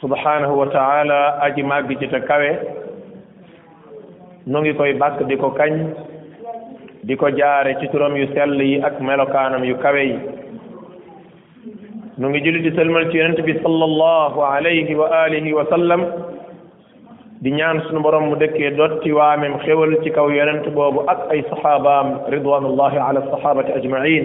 subhanahu wa taala aji màgg ci te kawe nu ngi koy bàkk di ko kañ di ko jaare ci turam yu sell yi ak melokaanam yu kawe yi nu ngi julli di sëlmal ci yonent bi sallallahu alayhi wa alihi wa sallam di ñaan suñu borom mu dëkkee dotti waamem xéwal ci kaw yonent boobu ak ay saxaabaam ridwanullahi ala sahabati ajmain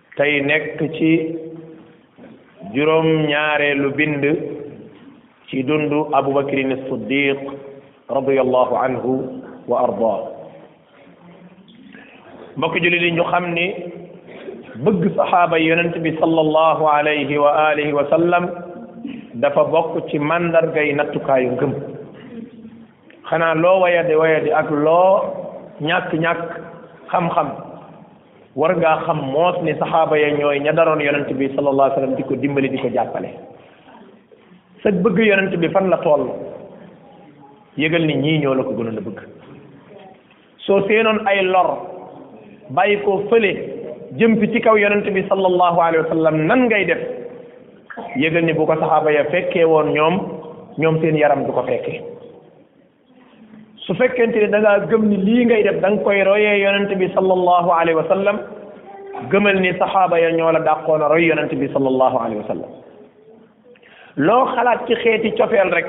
tey nekk ci juróom ñaareelu bind ci dundu abubakrin siddiq radiallahu anhu wa arda mbokk julli di ñu xam ni bëgg saxaaba yonent bi sallallahu alayhi wa alihi wa sallam dafa bokk ci màndargay nattukaayu ngëm xanaa loo wayadi wayadi ak loo ñàkk-ñàkk xam-xam war ngaa xam moos ni saxaaba ya ñooy ña daroon yonent bi sallallahu alayhi wa sallam di ko dimbali di ko jàppale sa bëgg yonent bi fan la toll yëgal ni ñii ñoo la ko gënoon a bëgg soo seenoon ay lor bàyyi ko fële jëm fi ci kaw yonent bi sallallahu alayhi wa sallam nan ngay def yëgal ni bu ko saxaaba ya fekkee woon ñoom ñoom seen yaram du ko fekkee su fekkente ni da ngaa gëm ni lii ngay def da nga koy royee yonent bi sallallahu alayhi wa sallam gëmal ni saxaaba ya ñoo la dàqoon a roy yonent bi sallallahu alayhi wa sallam loo xalaat ci xeeti cofeel rek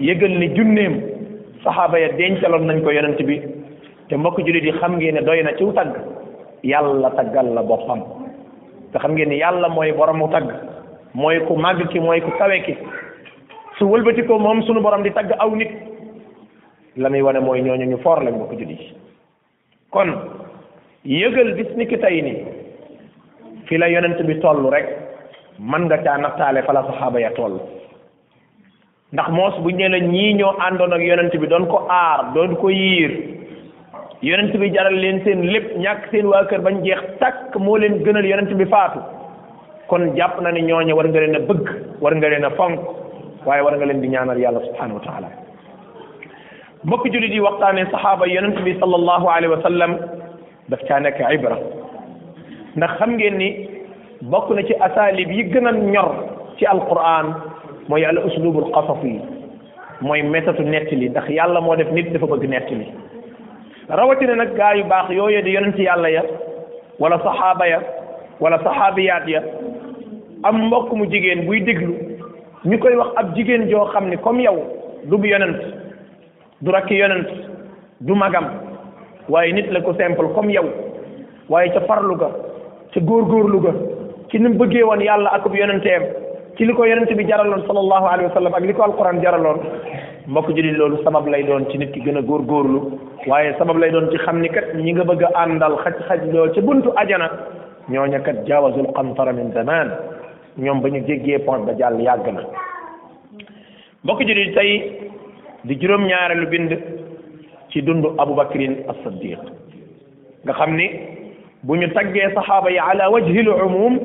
yëgal ni junneem saxaaba ya dencaloon nañ ko yonent bi te mbokk jullit yi xam ngeen ne doy na ciw tagg yàlla taggal la boppam te xam ngeen ni yàlla mooy boromu tagg mooy ku màgg ki mooy ku kawe ki su wëlbati ko moom sunu borom di tagg aw nit la muy wane mooy ñooñu ñu foor lañ bokk julli kon yëgal bis ni ki tey ni fi la yonent bi toll rek man nga caa nattaale fa la saxaaba ya toll ndax moos bu ñee la ñii ñoo àndoon ak yonent bi doon ko aar doon ko yiir yonent bi jaral leen seen lépp ñàkk seen waa kër bañ jeex tàkk moo leen gënal yonent bi faatu kon jàpp na ne ñooñu war nga leen a bëgg war nga leen a fonk waaye war nga leen di ñaanal yàlla subhanahu wa taala mbokk jullit yi waxtaanee saxaaba yonent bi sallallahu alayhi wa sallam daf caa nekk ibra ndax xam ngeen ni bokk na ci asalib yi gën a ñor ci alquran mooy al uslubul qasas yi mooy métatu nettali ndax yàlla moo def nit dafa bëgg nettali rawatina nag gaa yu baax yooyu di yonent yàlla ya wala saxaaba ya wala saxaabiyaat ya am mbokk mu jigéen buy déglu ñu koy wax ab jigéen joo xam ne comme yow du bu yonent du rakki yonent du magam waaye nit la ko simple comme yow waaye ca farlu ga ca góorgóorlu ga ci ni mu bëggee woon yàlla akub yonenteem ci li ko yonente bi jaraloon sallallahu alayhi wa sallam ak li ko alquran jaraloon mbokk jullit loolu sabab lay doon ci nit ki gën a góorgóorlu waaye sabab lay doon ci xam ni kat ñi nga bëgg a àndal xaj-xaj loo ca buntu ajana ñooña kat jaawazul qantara min zaman ñoom ba ñu jéggee pont ba jàll yàgg na mbokk jullit tey di juróom-ñaareelu bind ci dundu Abu Bakrin as-Siddiq nga xam ni bu ñu taggee saxaaba yi ala wajhil umum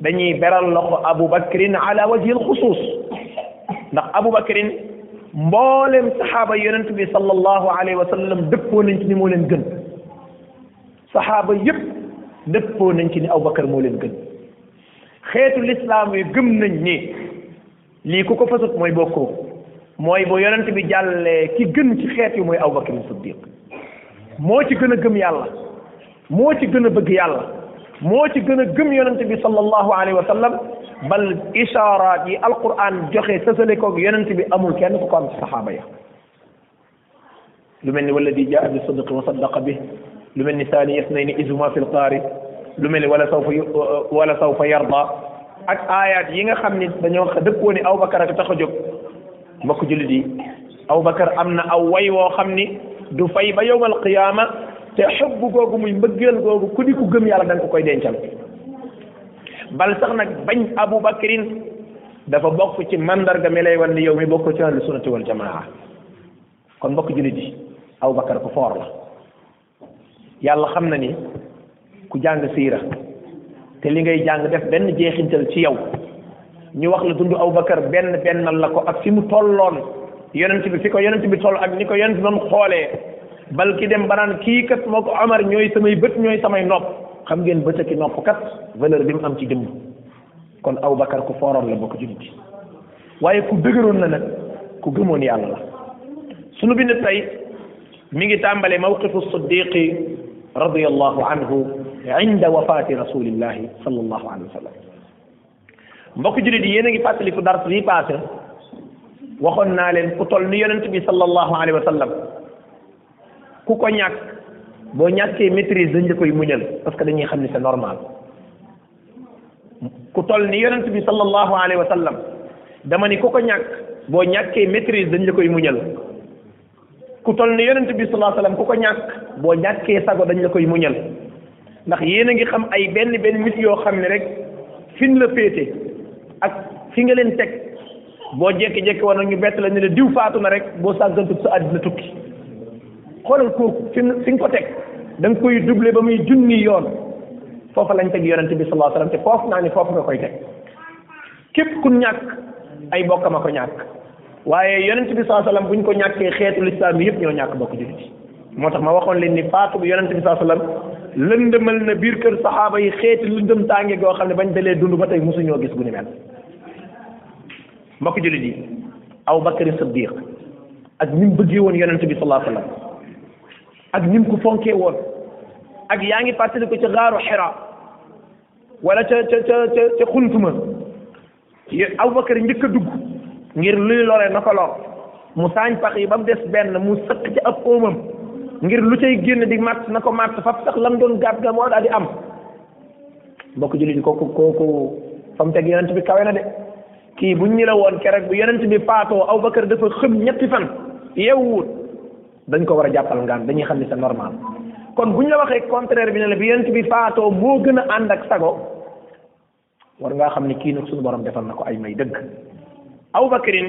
dañuy beral loxo Abu Bakrin ala wajhil xusuus ndax Abu Bakrin mboolem saxaaba yonent bi sallallahu alayhi wa sallam dëppoo nañ ci ni moo leen gën saxaaba yépp dëppoo nañ ci ni Abu Bakar moo leen gën xeetu lislaam yi gëm nañ ni lii ku ko fasut mooy bokkoo mooy bu yonent bi jàllee ki gën ci xeet yi mooy Abubakar Siddiq moo ci gën a gëm yàlla moo ci gën a bëgg yàlla moo ci gën a gëm yonent bi sallallahu alayhi wa sallam bal ishaaraat yi alquran joxe sësale koog yonent bi amul kenn ku ko am ci saxaaba ya lu mel ni wala di jaa bi sidqi wa saddaqa bi lu mel ni saani isnayni isuma fil qaari lu mel ni wala sawfa wala sawfa yarda ak aayaat yi nga xam ni dañoo dëppoo ni Abubakar ak tax a jóg mbokk jullit yi Abubakar am na aw way woo xam ni du fay ba yowmal qiyaama te xëbb googu muy mbëggeel googu ku di ku gëm yàlla da nga ko koy dencal bal sax nag bañ Abu Bakrin dafa bokk ci mandarga mi lay wan ni yow mi bokk ci ahlu sunnati wal jamaa kon mbokk jullit yi Abu Bakar ku foor la yàlla xam na ni ku jàng siira te li ngay jàng def benn jeexintal ci yow ñu wax la dund Abu Bakar benn bennal la ko ak fi mu tolloon yonent bi fi ko yonent bi toll ak ni ko yonent bi doon xoolee bal ki dem banaan kii kat moo ko Omar ñooy samay bët ñooy samay nopp xam ngeen bët ak i nopp kat valeur bi mu am ci jëmm kon aw bakar ku fooroon la bokk jullit waaye ku dëgëroon la nag ku gëmoon yàlla la sunu bind tey mi ngi tàmbale mawqifu siddiqi radiyallahu anhu inda wafaati rasulillahi sallallahu alayhi wa sallam mbokk jullit yi yéen a ngi fàttaliku dars yi passé waxoon naa leen ku toll ni yonent bi sallallahu alayhi wa sallam ku ko ñàkk boo ñàkkee maîtrise dañ la koy muñal parce que dañuy xam ni c'est normal ku toll ni yonent bi sallallahu alayhi wa sallam dama ni ku ko ñàkk boo ñàkkee maîtrise dañ la koy muñal ku toll ni yonent bi sallallahu alayhi wa sallam ku ko ñàkk boo ñàkkee sago dañ la koy muñal ndax yéen a ngi xam ay benn benn nit yoo xam ne rek fin la féete ak fi nga leen teg boo jékki-jékki woon ñu bett la ne la diw faatu na rek boo sàggantu sa àddina tukki xoolal kooku fi fi nga ko teg da nga koy doublé ba muy junni yoon foofu lañ teg yonente bi sallallahu alayhi wasallam te foofu naa ni foofu nga koy teg képp ku ñàkk ay bokkam a ko ñàkk waaye yonente bi sallallahu alayhi wasallam buñ ko ñàkkee xeetu lislaam bi yëpp ñoo ñàkk bokk jullit yi moo tax ma waxoon leen ni faatu bu yonente bi sallallahu alayhi wasallam lëndëmal na biir kër saxaaba yi xeeti lëndëm tànge goo xam ne bañ dalee dund ba tey mosuñoo gis gu ni mel mbokk jullit yi aw bakari siddiq ak ni mu bëggee woon yonent bi sallallahu alayhi wasallam ak ni mu ko fonkee woon ak yaa ngi fàttali ko ca gaaru xira wala ca ca ca ca ca xuntuma aw bakari njëkk a dugg ngir luy lore na ko lor mu saañ pax yi ba mu des benn mu sëq ci ab óomam ngir lu cay génn di màtt na ko màtt faf sax lam doon gàtt ga moo daal di am mbokk jullit kooku kooku fa mu teg yonent bi kawe na de kii bu ñu la woon keroog bu yonent bi faatoo Abubakar dafa xëm ñetti fan yeewuwut dañ ko war a jàppal ngaan dañuy xam ni c'est normal kon bu ñu la waxee contraire bi ne la bi yonent bi faatoo moo gën a ànd ak sago war ngaa xam ni kii nag suñu borom defal na ko ay may dëgg Abubakarin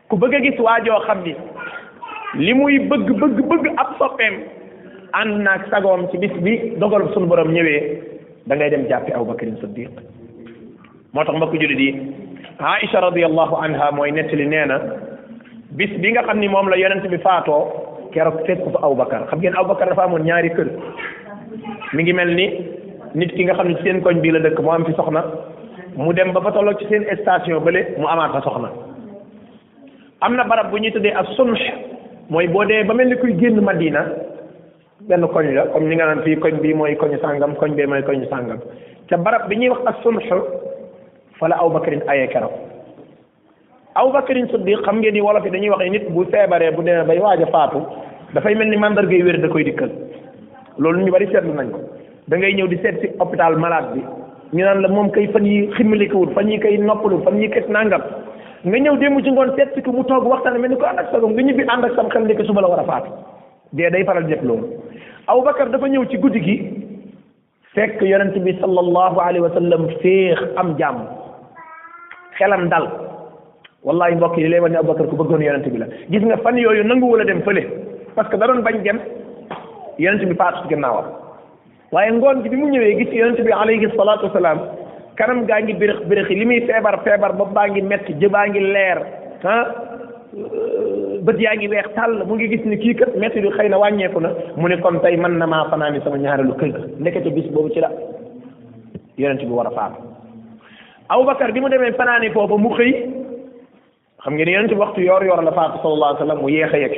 ku bëgg a gis waajoo xam ni li muy bëgg bëgg bëgg ab soppeem ànd naag sagoom ci bis bi dogal suñu borom ñëwee da ngay dem jàppi Abu Bakrin Siddiq moo tax mbokk jullit yi Aïcha radiyallahu anha mooy nettali nee na bis bi nga xam ni moom la yonent bi faatoo keroog fekk fa Abu Bakar xam ngeen Abu Bakar dafa amoon ñaari kër mi ngi mel ni nit ki nga xam ne ci seen koñ bii la dëkk moo am fi soxna mu dem ba fa tolloo ci seen station bële mu amaat fa soxna am na barab bu ñuy tuddee ak sunx mooy boo dee ba mel ni kuy génn Madina benn koñ la comme ni nga naan fii koñ bii mooy koñu sàngam koñ bee mooy koñu sàngam te barab bi ñuy wax ak sunx fa la Abu Bakrin ayee keroog Abu Bakrin Siddiq xam ngeen ni wolof yi dañuy wax ne nit bu feebaree bu demee bay waaj a faatu dafay mel ni mandargay wér da koy dikkal loolu ñu bari seetlu nañ ko da ngay ñëw di seet si hôpital malade bi ñu naan la moom kay fan yi ximmalikawul fan yi kay noppalu fan yi kay nangam nga ñëw démb ci ngoon seet si ko mu toog waxtaan mel ni ko ànd ak sagom nga ñibbi ànd ak sam xel ndeke suba la war a faatu dee day faral di def loolu Abubakar dafa ñëw ci guddi gi fekk yonent bi sallallahu alayhi wa sallam féex am jàmm xelam dal wallahi mbokk yi lay wan ne Abubakar ku bëggoon yonent bi la gis nga fan yooyu nanguwul a dem fële parce que da doon bañ dem yonent bi faatu ci gannaawam waaye ngoon gi bi mu ñëwee gis yonent bi alayhi salaatu wasalaam kanam gaa ngi bërëx bërëxi li muy feebar feebar bopp baa ngi metti jëbaa ngi leer ah bët yaa ngi weex tàll mu ngi gis ni kii kat métti bi xëy na wàññeeku na mu ne kon tey mën na maa fanaani sama ñaareelu kër ga ndekete bis boobu ci la yonent bi war a faatu Abubakar bi mu demee fanaani foofu mu xëy xam ngeen yonent bi waxtu yoor yoor la faatu sallallahu alayhi wa sallam mu yéex a yegg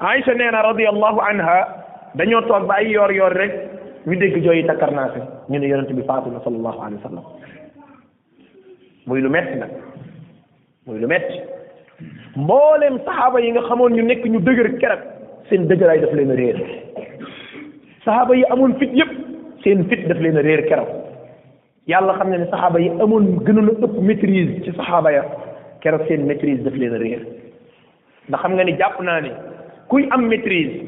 Aïcha nee na radiyallahu anha dañoo toog ba ay yoor yoor rek ñu dégg jooyi takkarnaase ñu ne yonent bi faatu na sallallahu alayhi wa sallam muy lu metti nag muy lu metti mboolem saxaaba yi nga xamoon ñu nekk ñu dëgër keroog seen dëgëraay daf leen a réer saxaaba yi amoon fit yëpp seen fit daf leen a réer keroog yàlla xam ne ne saxaaba yi amoon gënoon a ëpp maîtrise ci saxaaba ya keroog seen maîtrise daf leen a réer ndax xam nga ni jàpp naa ne kuy am maîtrise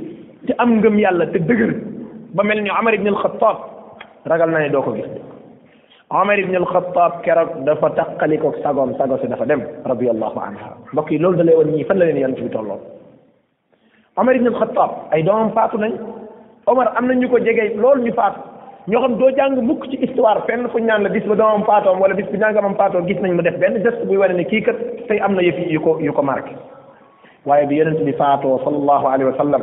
te am ngëm yàlla te dëgër ba mel ni Omar ibn al-Khattab ragal naa ne doo ko gis Omar ibn al-Khattab keroog dafa taqalikoog sagoom sago si dafa dem radiyallahu anha mbokk yi loolu da lay woon ñii fan la leen yonent bi tolloon Omar ibn al-Khattab ay doomam faatu nañ Omar am na ñu ko jege loolu ñu faatu ñoo xam doo jàng mukk ci histoire fenn fu ñu naan la bis ba doomam faatoom wala bis bi nangamam faatoo gis nañ mu def benn geste buy wane ne kii kat tey am na yëf yu ko yu ko marqué waaye bi yonent bi faatoo sallallahu alayhi wa sallam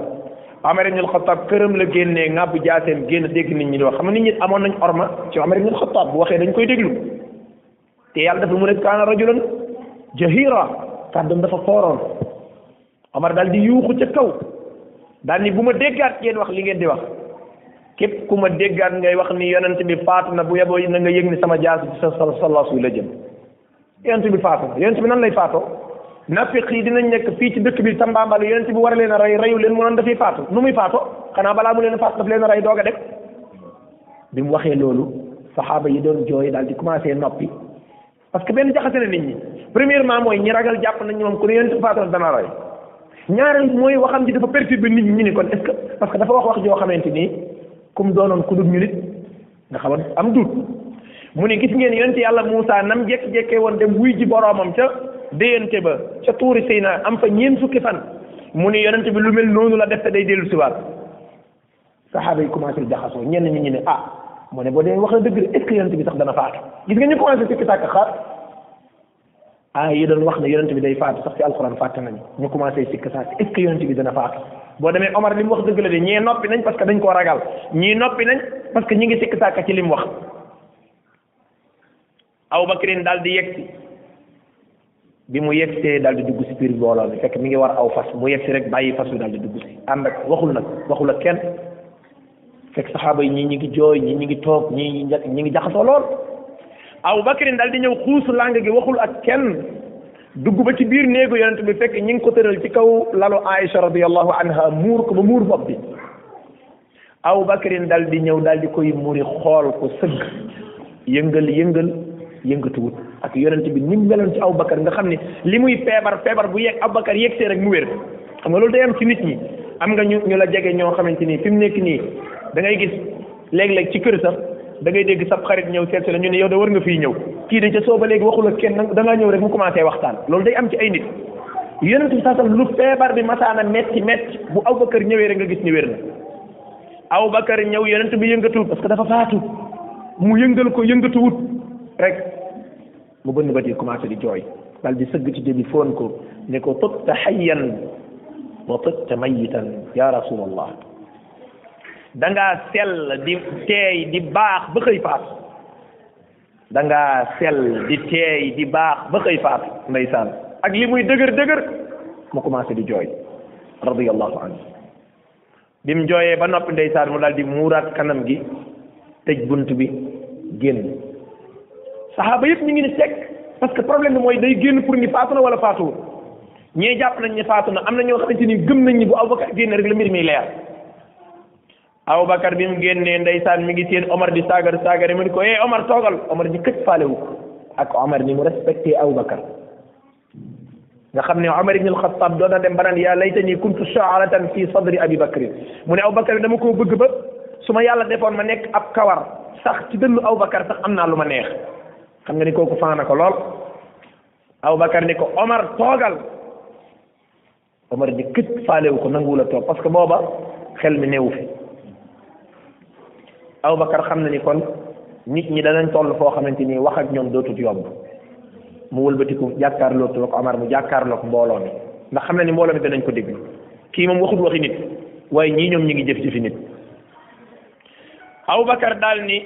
Omar ibn al-Khattab këram la génnee ngàbbu jaaseem génn dégg nit ñi di wax xam nga nit ñi amoon nañ orma ci Omar ibn al-Khattab bu waxee dañ koy déglu te yàlla dafa mu ne kaana rajulan jahira kàddam dafa fooroon Omar daal di yuuxu ca kaw daal ni bu ma déggaat ngeen wax li ngeen di wax képp ku ma déggaat ngay wax ni yonent bi faatu na bu yeboo na nga yëg ni sama jaas ci sa sallas wi la jëm yonent bi faatu na yonent bi nan lay faatoo nafiq yi dinañ nekk fii ci dëkk bi tambaambal yonent bi war leen a rey reyu leen mu noon dafay faatu nu muy faatoo xanaa balaa mu leen a faatu daf leen a rey doog a dem bi mu waxee loolu saxaaba yi doon jooy daal di commencé noppi parce que benn jaxase na nit ñi premièrement mooy ñi ragal jàpp nañ moom ku ne yonent faatoon dana roy ñaareel mooy waxam ji dafa perturbé nit ñi ñu ni kon est-ce que parce que dafa wax wax joo xamante ni comme doonoon ku dul ñu nit nga xaman am duut mu ne gis ngeen yonent yàlla Moussa nam jekk-jekkee woon dem wuy ji boroomam ca déyante ba ca tuuri Seyna am fa ñeen fukki fan mu ne yonent bi lu mel noonu la def te day dellu siwaat saxaaba yi commencé jaxasoo ñenn ñi ñu ne ah moo ne boo dee wax na dëgg de est-ce que yonent bi sax dana faatu gis nga ñu commencé sikki sàkk xaar ah yi doon wax ne yonent bi day faatu sax ci alxuraan fàtte nañu ñu commencé sikki sàkk est-ce que yonent bi dana faatu boo demee Omar li mu wax dëgg la de ñee noppi nañ parce que dañ koo ragal ñii noppi nañ parce que ñi ngi sikki sàkk ci li mu wax Abubakrin daal di yegsi bi mu yegsee daal di dugg si biir mbooloo mi fekk mi ngi war aw fas mu yegsi rek bàyyi fas wi daal di dugg si ànd ak waxul nag waxul ak kenn fekk saxaaba yi ñii ñi ngi jooy ñii ñi ngi toog ñii ñi ngi jaxasoo lool Abubakrin daal di ñëw xuus làng gi waxul ak kenn dugg ba ci biir néegu yonent bi fekk ñi ngi ko tëral ci kaw lalu Aïcha radiyallahu anha muur ko ba muur bopp bi aw bakrin dal di ñëw dal di koy muri xool ko sëgg yëngal yëngal yëngatuwut ak yonent bi ni mu meloon ci aw bakar nga xam ne li muy feebar feebar bu yegg aw bakar yegg see rek mu wér xam nga loolu day am ci nit ñi am nga ñu ñu la jege ñoo xamante ni fi mu nekk nii da ngay gis léeg-léeg ci kër sax da ngay dégg sab xarit ñëw seet si la ñu ne yow da war nga fii ñëw kii de ca sooba léegi waxul ak kenn da ngaa ñëw rek mu commencé waxtaan loolu day am ci ay nit yonent bi sasam lu feebar bi masaana metti metti bu Abubakar ñëwee rek nga gis ni wér na Abubakar ñëw yonent bi yëngatuwut parce que dafa faatu mu yëngal ko yëngatuwut rek mu bënn bët yi commencé di jooy daal di sëgg ci jëbi foon ko ne ko tutta xayyan wa tutta mayitan ya rasulallah da ngaa sell di teey di baax ba xëy faat da ngaa sell di teey di baax ba xëy faat ndeysaan ak li muy dëgër dëgër mu commencé di jooy radiyallahu anhu bi mu jooyee ba noppi ndeysaan mu daal di muuraat kanam gi tëj bunt bi génn saxaaba yëpp ñu ngi ni teg parce que problème bi mooy day génn pour ni faatu na wala faatuwul ñee jàpp nañ ne faatu na am na ñoo xamante ni gëm nañ ni bu Aboubacar génne rek la mbir mi leer Aboubacar bi mu génnee ndeysaan mi ngi seen Omar di saagar saagar yi mu ni ko eh Omar toogal Omar di këj faalewu ko ak Omar ni mu respecté Aboubacar nga xam ne Omar ibn al-Khattab doon na dem ba naan yaa laytani kuntu sha'ratan fi sadri Abi Bakr mu ne Abu Bakr dama koo bëgg ba su ma yàlla defoon ma nekk ab kawar sax ci dënnu Abu Bakr sax am naa lu ma neex xam nga ni kooku faana ko lool Abu Bakr ni ko Omar toogal Omar ni kët faalewu ko nanguwul a toog parce que booba xel mi newu fi Abubakar xam na ni kon nit ñi danañ toll foo xamante ni wax ak ñoom dootut yomb mu wëlbatiku jàkkaarloo ak Omar mu jàkkaarloo ak mbooloo mi ndax xam na ni mbooloo mi danañ ko déglu kii moom waxut waxi nit waaye ñii ñoom ñi ngi jëf jëfi nit Abubakar daal ni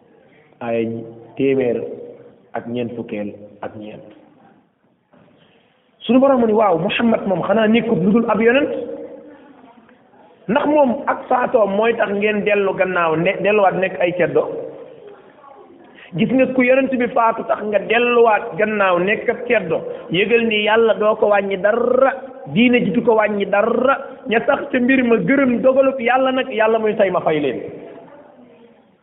ay téeméer ak ñeent fukkeel ak ñeent suñu borom ni waaw muhammad moom xanaa nekkut lu dul ab yonent ndax moom ak faatoom mooy tax ngeen dellu gannaaw ne delluwaat nekk ay ceddo gis nga ku yonent bi faatu tax nga delluwaat gannaaw nekk ab ceddo yëgal ni yàlla doo ko wàññi dara diine ji du ko wàññi dara ña tax ca mbir ma gërëm dogalub yàlla nag yàlla muy say ma fay leen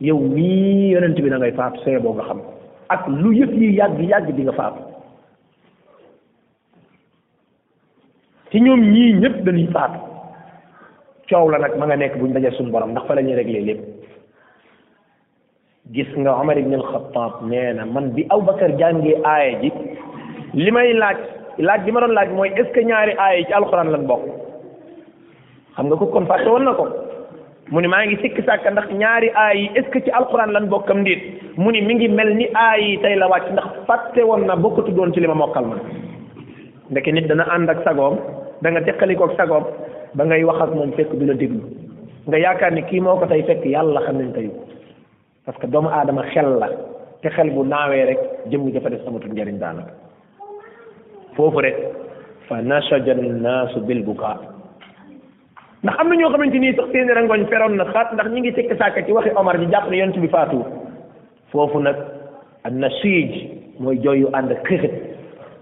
yow mii yonent bi da ngay faatu sooy boo nga xam ko ak lu yëf yi yàgg yàgg di nga faatu ci ñoom ñii ñëpp dañuy faatu coow la nag ma nga nekk buñ dajee suñu borom ndax fa la ñuy réglé lépp gis nga Omar ibn al-Khattab nee na man bi Aboubacar jàngee aaya ji li may laaj laaj bi ma doon laaj mooy est ce que ñaari aaya yi ci alxuraan lan bokk xam nga ko kon fàtte woon na ko mu ni maa ngi sikk sàkk ndax ñaari aay yi est-ce que ci alquran lan bokkam ndéet mu ni mi ngi mel ni aay yi tey la wàcc ndax fàtte woon na bokkatu doon ci li ma mokkal ma ndeke nit dana ànd ak sagoom da nga teqalikoog sagoom ba ngay wax ak moom fekk du la déglu nga yaakaar ni kii moo ko tey fekk yàlla xam nañ tey parce que doomu aadama xel la te xel bu naawee rek jëmm dafa def amatul njariñ daanaka foofu rek fa nashaja naasu bil bukaa ndax am na ñoo xamante nii sax seeni rangoñ feroon na xaat ndax ñi ngi sekk sàkk ci waxi Omar ji jàpp ne yonent bi faatu foofu nag an nasij mooy jooy yu ànd ak xixit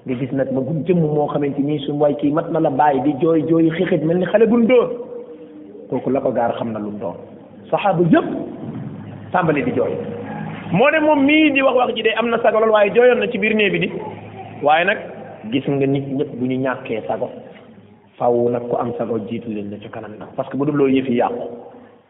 nga gis nag ma gum jëmm moo xamante ni suñu waay kii mat na la bàyyi di jooy jooy xixit mel ni xale bu ndóor kooku la ko gaar xam na lu mu doon saxaaba yëpp tàmbali di jooy moo ne moom mii di wax wax ji de am na sago lool waaye jooyoon na ci biir néeg bi di waaye nag gis nga nit ñëpp bu ñu ñàkkee sago faaw nag ku am sago jiitu leen na ci kanam nag parce que bu dul loolu yëf yi yàqu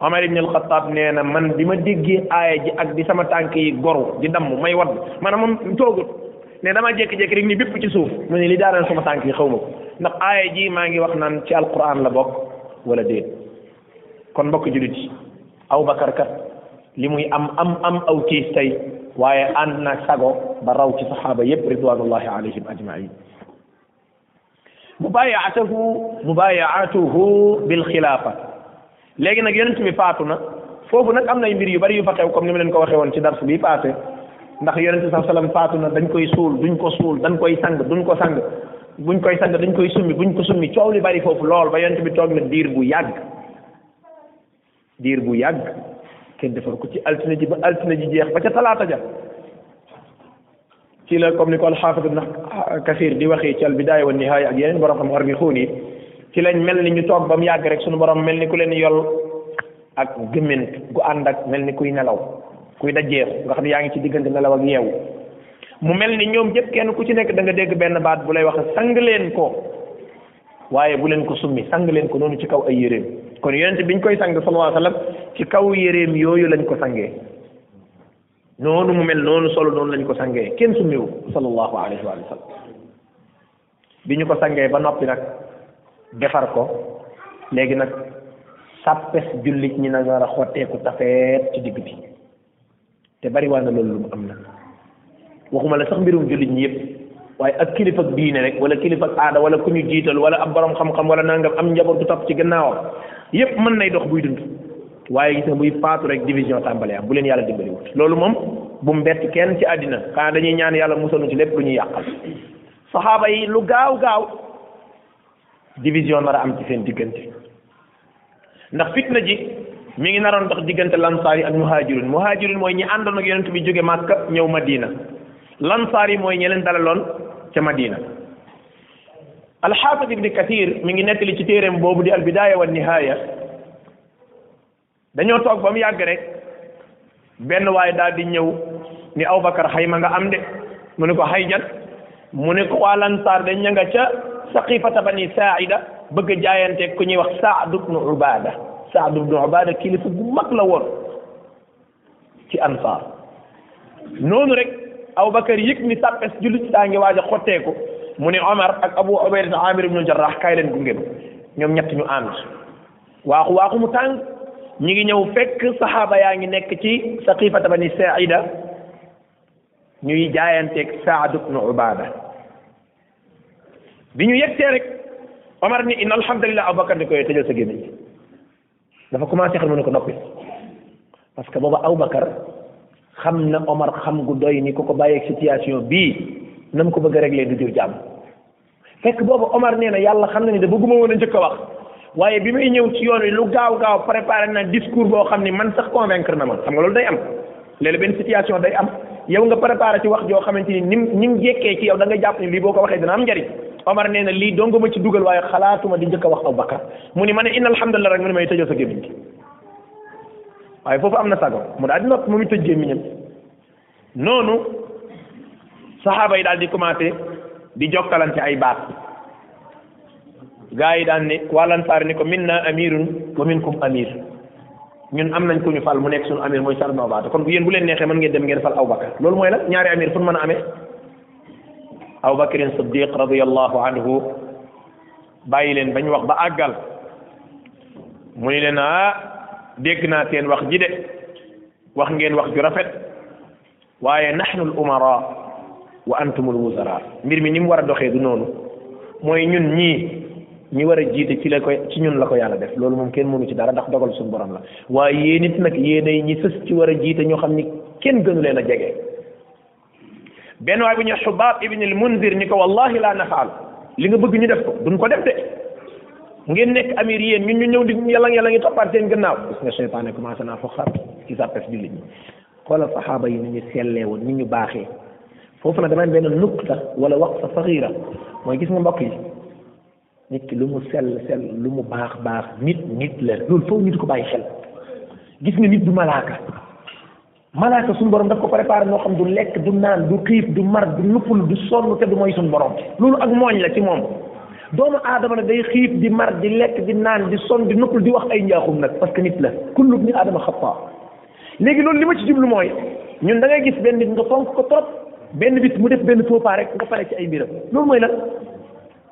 Omar ibn al-Khattab nee na man bi ma déggee aaya ji ak bi sama tànk yi goru di damm may wadd maanaam moom toogut ne dama jékki-jékki rek ni bépp ci suuf mu ne li daaneel sama tànk yi xaw ma ko ndax aaya ji maa ngi wax naan ci alquran la bokk wala déet kon mbokk jullit yi aw bakar kat li muy am am am aw tiis tey waaye ànd na sago ba raw ci saxaaba yépp ridwanullahi alayhim ajmain mubayaatahu mubayaatuhu bil xilaafa léegi nag yonent bi faatu na foofu nag am nay mbir yu bari yu fa xew comme ni ma leen ko waxee woon ci dars bi passé ndax yonent bi sax salaam faatu na dañ koy suul duñ ko suul dañ koy sang duñ ko sang buñ koy sang dañ koy summi buñ ko summi coow li bari foofu lool ba yonent bi toog na diir bu yàgg diir bu yàgg kenn defar ko ci altine ji ba altine ji jeex ba ca talaata ja ci la comme ni ko alxaafis ibn kasir di waxee ci al bidaaya wa nihaaya ak yeneen borom xam war ngi xuun yi ci lañ mel ni ñu toog ba mu yàgg rek suñu borom mel ni ku leen yol ak gëmmint gu ànd ak mel ni kuy nelaw kuy dajjeeku nga xam ne yaa ngi ci diggante nelaw ak yeewu mu mel ni ñoom jëpp kenn ku ci nekk da nga dégg benn baat bu lay wax sang leen ko waaye bu leen ko summi sang leen ko noonu ci kaw ay yéreem kon yonent biñ koy sang sallallahu alayhi wa ci kaw yéreem yooyu lañ ko sangee noonu mu mel noonu solo noonu lañ ko sangee kenn summiwu sallallahu alayhi wa sallam bi ñu ko sangee ba noppi nag defar ko léegi nag sàppes jullit ñi nag war a xotteeku tafeet ci digg bi te bari waa na loolu lu mu am na waxuma la sax mbirum jullit ñi yëpp waaye ak kilifa ak diine rek wala kilifa ak aada wala ku ñu jiital wala ab borom xam-xam wala nangam am njaboot bu topp ci gannaawam yëpp mën nay dox buy dund waaye gis nga buy faatu rek division tàmbalee am bu leen yàlla dimbali wut loolu moom bu mu bett kenn ci àddina xanaa dañuy ñaan yàlla musalu ci lépp lu ñuy yàqal saxaaba yi lu gaaw gaaw division nar a am ci seen diggante ndax fitna ji mi ngi naroon dox diggante lansaar yi ak muhaajirun muhaajirun mooy ñi àndoon ak yonent bi jóge Màkka ñëw Madina lansaar yi mooy ñi leen dalaloon ca Madina alxaafid ibni kathir mi ngi nettali ci téeréem boobu di albidaaya wa nihaaya dañoo toog ba mu yàgg rek benn waaye daal di ñëw ni Abubakar xay ma nga am de mu ne ko xay jan mu ne ko waa lansaar de ña nga ca saqifata bani saaida bëgg a jaayante ku ñuy wax Saad ibnu Ubaada Saad ibnu Ubaada kilifa gu mag la woon ci ansaar noonu rek Abubakar yëg ni sàppes jullit saa ngi waaj a xotteeku mu ne Omar ak Abu Ubayda Amir ibnu Jarrah kaay leen gunge ñoom ñett ñu ànd waaxu waaxu mu tàng ñi ngi ñëw fekk saxaaba yaa ngi nekk ci saqifata bani saida ñuy jaayanteeg saad ibnu ubada bi ñu yegsee rek omar ni inna alhamdulillah abubakar ni koy tëjal sa gémmiñ dafa commencé xam ne ko noppi parce que booba abubakar xam na omar xam gu doy ni ku ko bàyyeeg situation bii nam ko bëgg a réglé du jur jàmm fekk boobu Omar nee na yàlla xam na ni da bëgguma woon a njëkk a wax waaye bi may ñëw ci yoon wi lu gaaw gaaw préparé na discours boo xam ni man sax convaincre na ma xam nga loolu day am léeg-léeg benn situation day am yow nga préparé ci wax joo xamante ni ni ni mu jekkee ci yow da nga jàpp ni lii boo ko waxee dina am njariñ Omar nee na lii dong ma ci dugal waaye xalaatuma di njëkk a wax Abubakar mu ni ma ne inna alhamdulillah rek mu ne may tëjoo sa gémmiñ gi waaye foofu am na sago mu daal di nopp mu ngi tëj gémmiñam noonu saxaaba yi daal di commencé di jokkalante ay baat gaa yi daan ne waa lansaar ni ko min na amirun wa minkum amir ñun am nañ ku ñu fal mu nekk suñu amir mooy Sa'd ibn Ubaada kon yéen bu leen neexee mën ngeen dem ngeen fal Abubakar loolu mooy lan ñaari amir fu mën a amee Abubakrin Siddiq radiyallahu anhu bàyyi leen bañ wax ba àggal mu ni leen ah dégg naa seen wax ji de wax ngeen wax ju rafet waaye nahnu al umara wa antum al wuzara mbir mi ni mu war a doxee du noonu mooy ñun ñii ñi war a jiite ci la ko ci ñun la ko yàlla def loolu moom kenn mënu ci dara ndax dogal suñu borom la waaye yéen it nag yéenay ñi sës ci war a jiite ñoo xam ni kenn gënu leen a jege benn waay bu ñu xubaab ibn al munzir ni ko wallahi la nafaal li nga bëgg ñu def ko duñ ko def de ngeen nekk amir yéen ñun ñu ñëw di yàlla yàlla ngi toppaat seen gannaaw gis nga seytaane commencé naa fo xar ci sàppes jullit ñi xoolal saxaaba yi ni ñu sellee woon ni ñu baaxee foofu nag dama am benn nukta wala waqfa saxiira mooy gis nga mbokk yi nit ki lu mu sell sell lu mu baax baax nit nit la loolu foofu nit ko bàyyi xel gis nga nit du malaaka malaaka suñu borom daf ko préparé noo xam du lekk du naan du xiif du mar du nuppul du sonn te du mooy suñu borom loolu ak mooñ la ci moom doomu aadama nag day xiif di mar di lekk di naan di sonn di nuppul di wax ay njaaxum nag parce que nit la kullu ni aadama xataa léegi loolu li ma ci jublu mooy ñun da ngay gis benn nit nga fonk ko trop benn bis mu def benn faux pas rek nga pare ci ay mbiram loolu mooy lan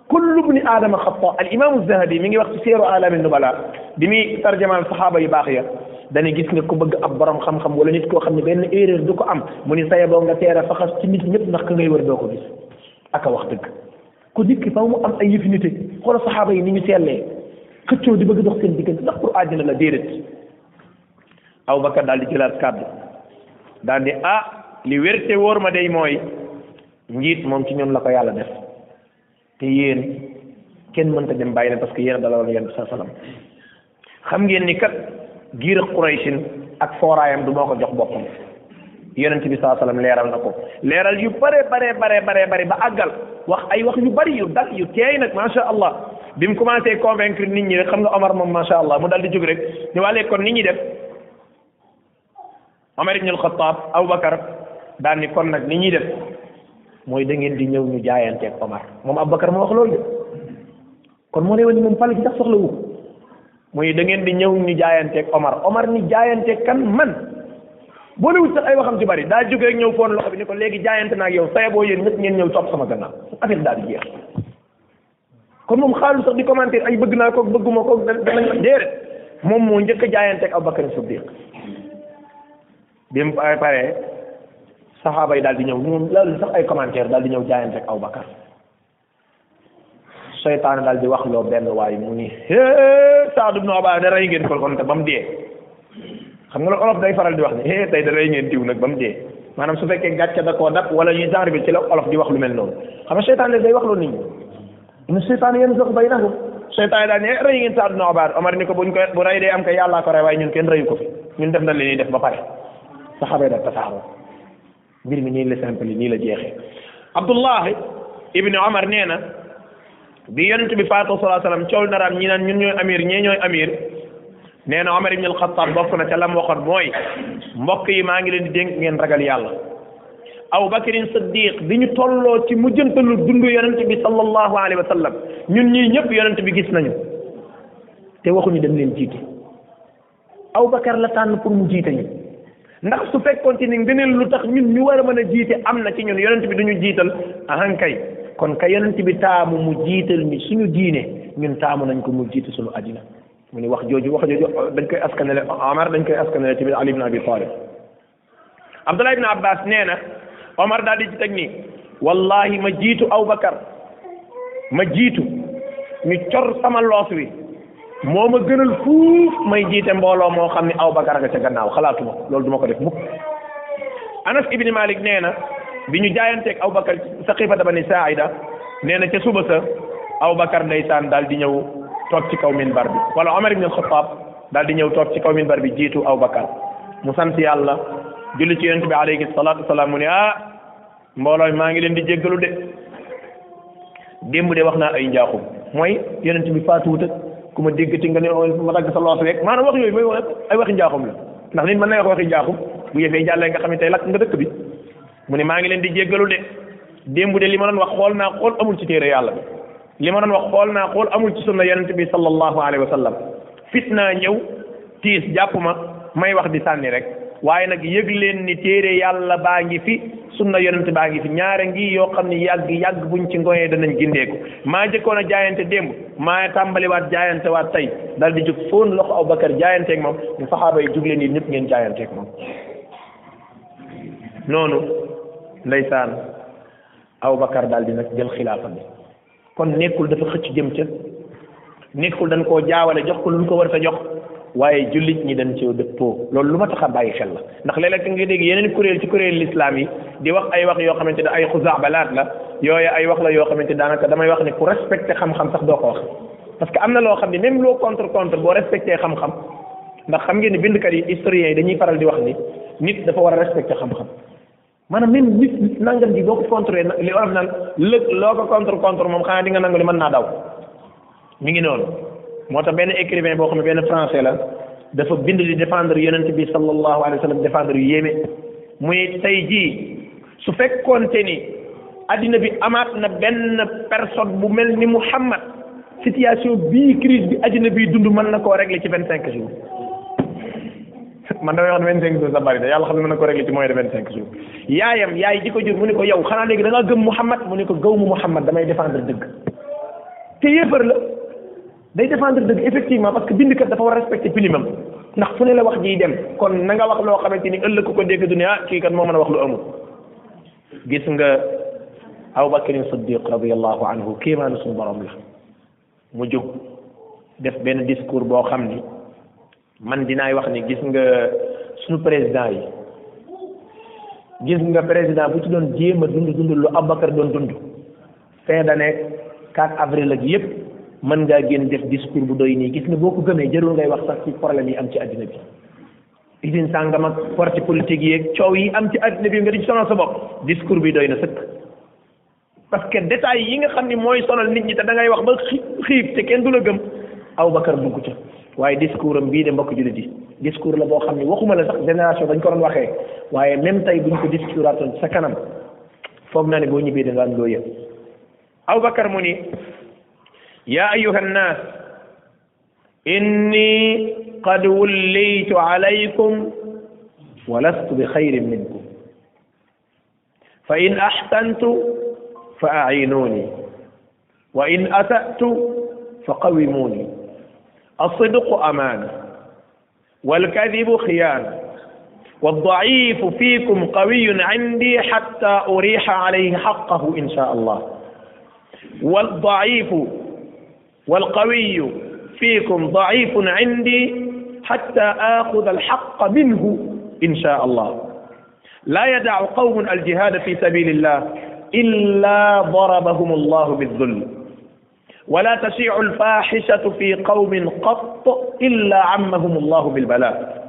kullu bni aadama xata al imaamu zahabi mi ngi wax ci seeru alaami nubala bi muy tarjamaal saxaaba yu baax ya dana gis nga ku bëgg ab borom xam-xam wala nit koo xam ne benn erreur du ko am mu ni saye boo nga teer a faxas ci nit ñëpp ndax ka ngay wër doo ko gis ak a wax dëgg ku dikk faw mu am ay yëfi nite xoolal saxaaba yi ni ñu seetlee xëccoo di bëgg dox seen diggante ndax pour àddina la déedéet aw bakar daal di jëlaat kàddu daal di ah li wérte wóor ma day mooy njiit moom ci ñoom la ko yàlla def te yéen kenn mënta dem bàyyi leen parce que yéen a dalaloon yéen bi saa salaam xam ngeen ni kat giir ak Qurayshin ak fooraayam du moo ko jox boppam yonent bi saa salaam leeral na ko leeral yu bare bare bare bare bare ba àggal wax ay wax yu bari yu dal yu teey nag macha allah bi mu commencé convaincre nit ñi rek xam nga Omar moom macha allah mu dal di jóg rek ñu waalee kon nit ñi def Omar ibn al-Khattab Abubakar daan ni kon nag ni ñuy def mooy da ngeen di ñëw ñu jaayanteeg Omar moom Abubakar moo wax loolu de kon moo lay wan ni moom pal gi sax soxla wu muy da ngeen di ñëw ñu jaayanteeg Omar Omar ni jaayanteeg kan man boolewut sax ay waxam ci bari daa jógee ñëw foon loxo bi ni ko léegi jaayante naa ak yow saye boo yéen ñëpp ngeen ñëw topp sama gannaaw affaire daal di jeex kon moom xaalu sax di commenter ay bëgg naa ko bëgguma ko danañ ma déedéet moom moo njëkk a jaayante ak Abubakar Siddiq bi mu paree saxaaba yi daal di ñëw ñoom loolu sax ay commentaire daal di ñëw jaayante ak Abubakar seytaane daal di wax loo benn waay mu ni hee Saad ibn Ubaada rey ngeen ko kon te ba mu dee xam nga olof day faral di wax ni eh tey da lay ngeen diw nag ba mu dee maanaam su fekkee gàcce da koo dab wala ñuy genre bi ci la olof di wax lu mel noonu xam nga seytaane day wax lu nit ñi nu seytaane yéen sax bay naxu seytaane daal ne eh, rey ngeen saadu na obaar omar ni ko buñ ko bu rey dee am ko yàllaa ko rey waaye ñun kenn reyu ko fi ñun def na li ñuy def ba pare saxaabee da tasaaroo mbir mi nii la simple nii la jeexee abdullahi ibni omar nee na bi yonent bi faatoo salaa salaam coow naraam ñi naan ñun ñooy amir ñee ñooy amir nee na omar ibni alxataab bokk na ca lam waxoon mooy mbokk yi maa ngi leen di dénk ngeen ragal yàlla aw bakrin siddiq bi ñu tolloo ci mujjantalu dund yonent bi sallallahu alayhi wa sallam ñun ñii ñëpp yonent bi gis nañu te waxuñu dem leen jiite Abubakar la tànn pour mu jiite ñu ndax su fekkoon ci ni ngëneel lu tax ñun ñu war a mën a jiite am na ci ñun yonent bi duñu jiital ahankay kon ka yonent bi taamu mu jiital mi suñu diine ñun taamu nañ ko mu jiite suñu àddina mu ni wax jooju wax jooju dañ koy askanale Omar dañ koy askanale tamit Ali ibn Abi Talib Abdullah ibn Abbas nee na Omar daal di ci teg nii wallahi ma jiitu Abubakar ma jiitu ñu cor sama loos wi moo ma gënal fuuf may jiite mbooloo moo xam ne Abubakar nga ca gannaaw xalaatuma ko loolu duma ko def mukk Anas ibn Malik nee na bi ñu jaayanteeg Abubakar saqifata bani Saida nee na ca suba sa Abubakar ndeysaan daal di ñëw toog ci kaw minbar bi wala Omar ibn al-Khattab daal di ñëw toog ci kaw minbar bi jiitu aw bakar mu sant yàlla julli ci yonent bi alayhi salaatu wasalaam mu ne ah mboolooy maa ngi leen di jéggalu de démb de wax naa ay njaaxum mooy yonent bi faatuwut ak ku ma déggati nga ne oh, ma dagg sa loos rek maanaam wax yooyu mooy ay waxi njaaxum la ndax nit mën na wax waxi njaaxum bu yëfee jàllee nga xam ne tey lakk nga dëkk bi mu ne maa ngi leen di jéggalu de démb de li ma doon wax xool naa xool amul ci téere yàlla bi li ma doon wax xool naa xool amul ci sunna yonent bi sallallahu alayhi wa sallam fitna ñëw tiis jàpp ma may wax di sànni rek waaye nag yëg leen ni téere yàlla baa ngi fi sunna yonent baa ngi fi ñaara ngi yoo xam ne yàgg yàgg buñ ci ngoyee danañ gindeeku maa jëkkoon a jaayante démb maa tàmbaliwaat jaayante waat tey dal di jóg fóon loxo Abubakar jaayanteeg moom ñu saxaaba yi jug leen yi ñëpp ngeen jaayanteeg moom noonu ndeysaan Abubakar daal di nag jël xilaafa bi kon nekkul dafa xëcc jëm ca nekkul dañ koo jaawale jox ko lu ñu ko war a jox waaye jullit ñi dañ cee dëppoo loolu lu ma tax a bàyyi xel la ndax léeg-léeg nga dégg yeneen kuréel ci kuréel lislaam yi di wax ay wax yoo xamante ne ay xusaabalaat la yooyu ay wax la yoo xamante ne daanaka damay wax ne ku respecté xam-xam sax doo ko wax parce que am na loo xam ne même loo contre contre boo respecté xam-xam ndax xam ngeen ni bindkat yi historiens yi dañuy faral di wax ni nit dafa war a respecté xam-xam maanaam même nit nangam ji boo ko contré li olof naan lëg loo ko contre contre moom xanaa di nga nangu ni mën naa daw mi ngi noonu moo tax benn écrivain boo xam ne benn français la dafa bind di défendre yonent bi sallallahu alayhi wa sallam défendre yu yéeme muy tey jii su fekkoonte ni addina bi amaat na benn personne bu mel ni Muhammad situation bii crise bi addina bi dund mën na koo régler ci vingt cinq jours man damay wax ne vingt cinq jours sa bari da yàlla xam ne mën na ko régler ci moyen de vingt cinq jours yaayam yaay ji ko jur mu ne ko yow xanaa léegi da ngaa gëm Muhammad mu ne ko gëw mu Muhammad damay défendre dëgg te yéefar la day défendre dëgg effectivement parce que bindkat dafa war a respecté pilimam ndax fu ne la wax jiy dem kon na nga wax loo xamante ni ëllëg ku ko dégg du ne ah kii kat moo mën a wax lu amul gis nga abu bakrin siddiq radiallahu anhu kéemaanu suñu borom la mu jóg def benn discours boo xam ni man dinaay wax ni gis nga suñu président yi gis nga président bu ci doon jéem a dund dund lu Aboubacar doon dund fin d'année 4 avril ak yépp mën ngaa génn def discours bu doy nii gis nga boo ko gëmee jarul ngay wax sax ci problème yi am ci àddina bi usine sàngam ak parti politique yeeg coow yi am ci àddina bi nga di sonal sa bopp discours bi doy na sëkk parce que détails yi nga xam ni mooy sonal nit ñi te da ngay wax ba xiif te kenn du la gëm Aboubacar dugg ca waaye discours am bii de mbokk jullit yi discours la boo xam ne waxuma la sax génération dañ ko doon waxee waaye même tey buñ ko discouraatoon sa kanam foog naa ne boo ñibbee da nga am loo yëg Aboubacar mu ni yaa ayuha nnaas inni qad wullitu alaykum wa lastu bi xayrin minkum فإن أحسنت فأعينوني وإن أسأت فقوموني الصدق أمانة والكذب خيانة والضعيف فيكم قوي عندي حتى أريح عليه حقه إن شاء الله والضعيف والقوي فيكم ضعيف عندي حتى آخذ الحق منه إن شاء الله لا يدع قوم الجهاد في سبيل الله إلا ضربهم الله بالذل ولا تشيع الفاحشة في قوم قط إلا عمهم الله بالبلاء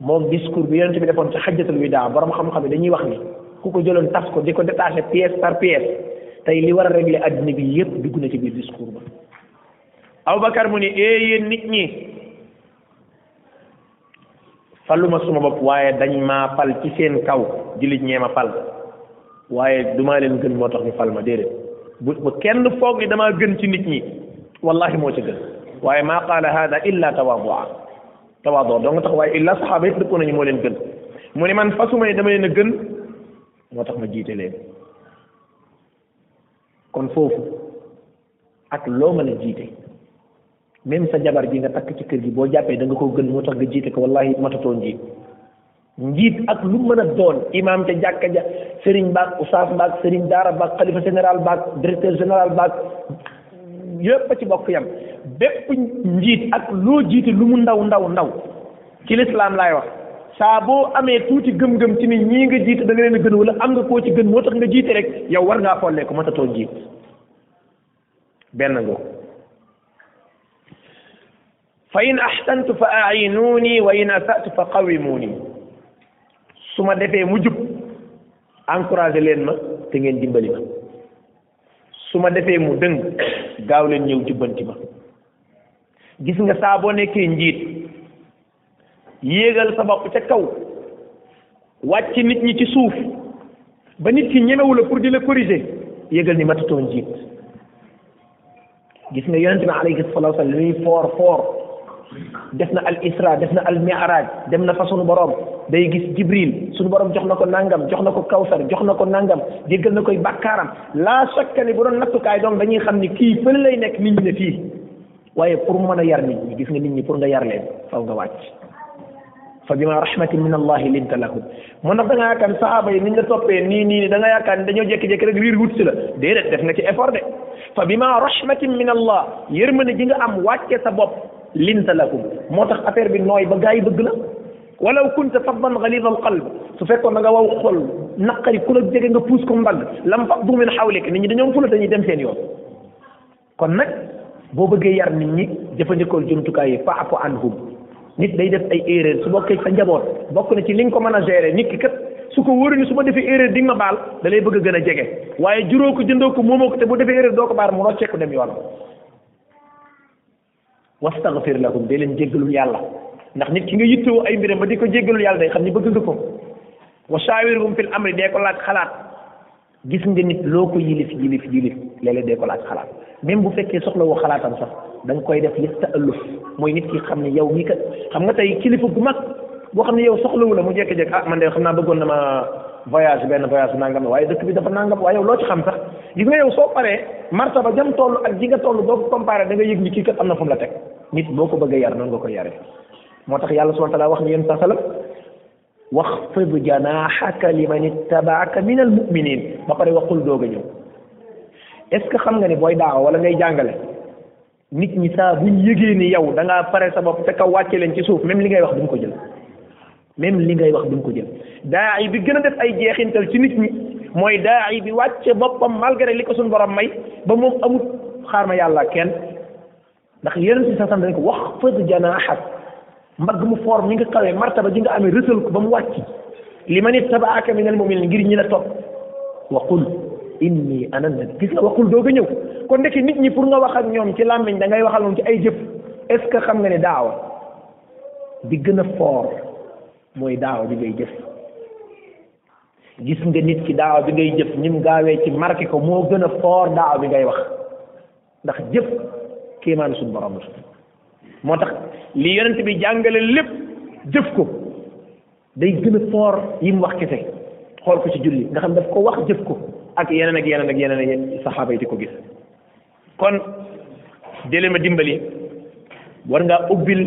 moom discours bi yonent bi defoon ci xajjatul widaa borom xam-xam yi dañuy wax ni ku ko jëloon tas ko di ko détaché pièce par pièce tey li war a régler adduna bi yépp dugg na ci biir discours ba Abubakar mu ni ee eh, yéen nit ñi faluma suma bopp waaye dañ maa fal ci seen kaw jullit ñee ma fal waaye du maa leen gën moo tax ñu fal ma déedéet bu bu kenn foog ni damaa gën ci nit ñi wallahi moo ci gën waaye maa qaala hada illa tawadua tawaadoo doo nga tax waaye illa saxaaba yëpp dëppoo nañu moo leen gën mu ne man fasuma ne dama leen a gën moo tax ma jiite leen kon foofu ak loo mën a jiite même sa jabar ji nga takk ci kër gi boo jàppee da nga koo gën moo tax nga jiite ko wallahi matatoo njiit njiit ak lu mën a doon imam te jàkka ja sëriñ baak oustaz baak sëriñ daara baak xalifa général baak directeur général baak yépp ci bokk yam bépp njiit ak loo jiite lu mu ndaw ndaw ndaw ci lislaam laay wax saa boo amee tuuti gëm-gëm ci ni ñii nga jiite da nga leen a gën wala am nga koo ci gën moo tax nga jiite rek yow war ngaa xollee ko matatoo jiit benn nga fa in ahsantu fa a'inuuni wa in asa'tu fa qawimuuni su ma defee mu jub encouragé leen ma te ngeen dimbali ma su ma defee mu dëng gaaw leen ñëw jubbanti ma gis nga saa boo nekkee njiit yéegal sa bopp ca kaw wàcc nit ñi ci suuf ba nit ki ñemewu la pour di la corriger yéegal ni matatoo njiit gis nga yonente bi alayhi salatu wasallam li muy foor foor def na al isra def na al mi'raj dem na fa sunu borom day gis jibril sunu borom jox na ko nangam jox na ko kawsar jox na ko nangam jéggal na koy bàkkaaram laa shakka ni bu doon nattukaay doom dañuy xam ni kii fële lay nekk nit ñi ne fii waaye pour mën a yar nit ñi gis nga nit ñi pour nga yar leen faw nga wàcc fa bima rahmatin min allahi linta lahum moo ndax da nga yaakaar ne sahaaba yi niñ la toppee nii nii ni da nga yaakaar ne dañoo jékki-jékki rek riir wut si la déedéet def nga ci effort de fa bima rahmatin min allah yërmande ji nga am wàcce sa bopp linta lahum moo tax affaire bi nooy ba gars yi bëgg la walaw kunta faddan galida al qalb su fekkoon da nga waw xol naqari ku la jege nga puus ko mbagg lam faddu min xawlika nit ñi dañoo fula dañuy dem seen yoon kon nag boo bëggee yar nit ñi jëfandikool jumtukaay yi faafu anhum nit day def ay erreur su bokkee sa njaboot bokk na ci li nga ko mën a gérer nit ki kat su ko wóoree ni su ma defee erreur di nga ma baal da lay bëgg a gën a jege waaye juróo ko jëndoo ko moomoo ko te bu defee erreur doo ko baal mu rocceeku dem yoon wastaghfir lahum day leen jéggalul yàlla ndax nit ki nga yittewoo ay mbiram ba di ko jéggalul yàlla day xam ni bëgg nga ko wa shawirhum fil amri dee ko laaj xalaat gis nga nit loo ko yilif yilif yilif léeg-léeg dee ko laaj xalaat même bu fekkee soxla woo xalaatam sax da nga koy def li ta'alluf mooy nit ki xam ne yow mii kat xam nga tey kilifa bu mag boo xam ne yow soxlawu la mu jékki-jékki ah man de xam naa bëggoon na ma voyage benn voyage nangam waaye dëkk bi dafa nangam waaye yow loo ci xam sax gis nga yow soo paree martaba jam toll ak ji nga toll boo ko comparé da nga yëg ni kii kat am na fu mu la teg nit boo ko bëgg a yar noonu nga ko yare moo tax yàlla subhanahu wa taala wax ni yéen sa salam waxfid janaahaka liman ittabaaka min al muminin ba pare waxul doog a ñëw est ce que xam nga ni booy daawa wala ngay jàngale nit ñi saa buñ yëgee ni yow da ngaa pare sa bopp te kaw wàcce leen ci suuf même li ngay wax duñ ko jël même li ngay wax duñ ko jël daa yi bi gën a def ay jeexintal ci nit ñi mooy daa yi bi wàcce boppam malgré li ko suñ borom may ba moom amut xaar ma yàlla kenn ndax yeneen si sasam dañ ko wax fëd janaaxak mbagg mu foor mi nga kawee martaba ji nga amee rësal ko ba mu wàcc li man ittabaaka minal mu'minin ngir ñi la topp wa qul inni ana nabi gis nga waxul doog a ñëw kon ndeke nit ñi pour nga wax ak ñoom ci làmmiñ da ngay waxal moom ci ay jëf est ce que xam nga ne daawa bi gën a foor mooy daawa bi ngay jëf gis nga nit ki daawa bi ngay jëf ñim gaawee ci marqué ko moo gën a foor daawa bi ngay wax ndax jëf kéemaanu suñu borom la moo tax li yonent bi jàngale lépp jëf ko day gën a foor yi mu wax kese xool ko ci julli nga xam daf ko wax jëf ko ak yeneen ak yeneen ak yeneen ak yeneen saxaaba yi di ko gis kon déle ma dimbali war ngaa ubbil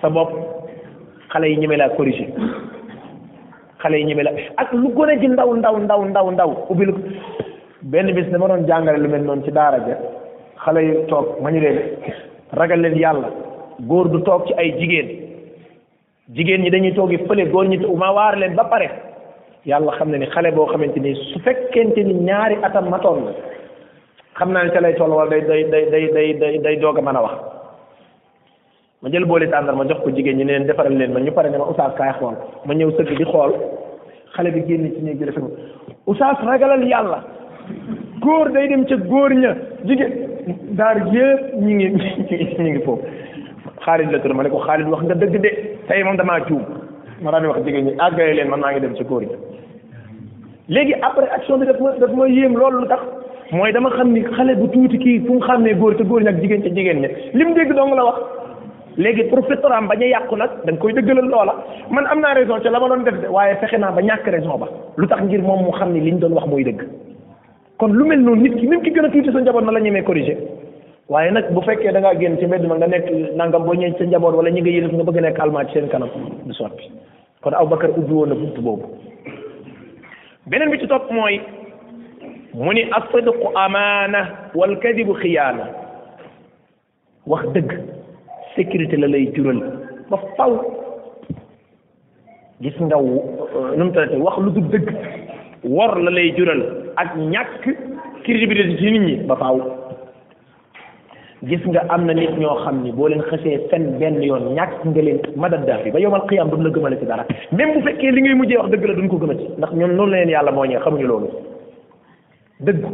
sa bopp xale yi ñeme laa corriger xale yi ñeme la ak lu gone gi ndaw ndaw ndaw ndaw ndaw ubbil ko benn bis dama doon jàngale lu mel noonu ci daara ja xale yi toog ma ñu leen ragal leen yàlla góor du toog ci ay jigéen jigéen ñi dañuy toogi fële góor ñi ma waar leen ba pare yàlla xam na ni xale boo xamante ni su fekkente ni ñaari atam matoon la xam naa ne ca lay toll wala day day day day day day doog a mën a wax ma jël booli tàndar ma jox ko jigéen ñi ne leen defaral leen ma ñu pare ne ma oustaz kaay xool ma ñëw sëgg di xool xale bi génn ci néeg bi dafa oustaz ragalal yàlla góor day dem ca góor ña jigéen daar yëpp ñi ngi ñi ngi foofu xaalis la tudd ma ne ko xaalis wax nga dëgg de tey moom damaa juum ma daan wax jigéen ñi àggale leen man maa ngi dem ci góor ña léegi après action bi daf ma daf ma yéem loolu lu tax mooy dama xam ni xale bu tuuti kii fu mu xam ne góor te góor ñi ak jigéen ca jigéen ña li mu dégg dong la wax léegi pour fitoram bañ a yàqu nag da nga koy dëggalal loola man am naa raison ca la ma doon def de waaye fexe naa ba ñàkk raison ba lu tax ngir moom mu xam ni li ñu doon wax mooy dëgg kon lu mel noonu nit ki même ki gën a tuuti sa njaboot na la ñemee corrigé waaye nag bu fekkee da ngaa génn ci mbedd ma nga nekk nangam boo ñëwee sa njaboot wala ñi nga yëlif nga bëgg a nekk almaa ci seen kanam du sotti kon Abubakar ubbi woon na bunt boobu beneen bi ci topp mooy mu ni as-sidqu amaana wal kadibu xiyaana wax dëgg sécurité la lay jural ba faw gis nga euh, nu mu tëddee wax lu du dëgg wor la lay jural ak ñàkk crédibilité ci nit ñi ba faw gis nga am na nit ñoo xam ni boo leen xësee fen benn yoon ñàkk nga leen madad daal bi ba yomal xiyam duñ la gëmale ci dara même bu fekkee li ngay mujjee wax dëgg la duñ ko gëmati ndax ñoom noonu la leen yàlla moo ñëw xamuñu loolu dëgg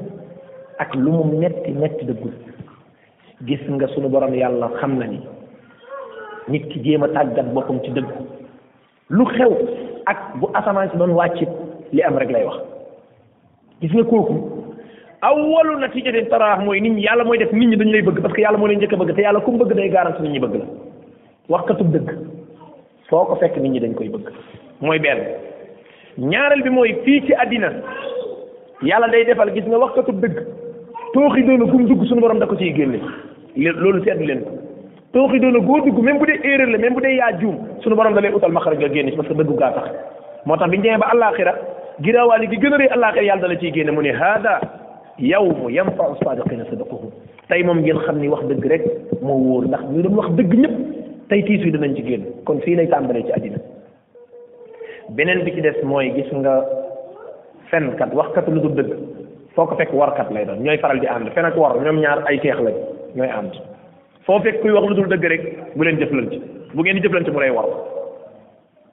ak lu mu metti metti dëggul gis nga sunu borom yàlla xam na ni nit ki jéem a tàggat boppam ci dëgg lu xew ak bu asamaan si doon wàccit li am rek lay wax gis nga kooku awwalu natijatin taraax mooy nit ñi yàlla mooy def nit ñi dañu lay bëgg parce que yàlla moo leen njëkk a bëgg te yàlla ku mu bëgg day garanti nit ñi bëgg la waxkatu dëgg foo ko fekk nit ñi dañ koy bëgg mooy benn ñaareel bi mooy fii ci àddina yàlla day defal gis nga waxkatu dëgg tooxi doona fu mu dugg suñu borom da ko ciy génne loolu seetlu leen ko tooxi doona goo dugg même bu dee erreur la même bu dee yaa juum suñu borom da lay utal maxaraj nga génn ci parce que dëggu gaa tax moo tax bi ñu demee ba àllaaxira giraawaali gi gën a rëy àllaaxira yàlla da la ciy génne mu ne haada yawmu yanfau saadiqina sadaqahum tey moom ngeen xam ni wax dëgg rek moo wóor ndax ñu doon wax dëgg ñëpp tey tiis wi dinañ ci génn kon fii lay tàmbalee ci àddina beneen bi ci des mooy gis nga fenkat waxkat lu dul dëgg foo ko fekk warkat lay doon ñooy faral di ànd fen ak war ñoom ñaar ay teex lañ ñooy ànd foo fekk kuy wax lu dul dëgg rek bu leen jëflante bu ngeen di jëflante mu lay war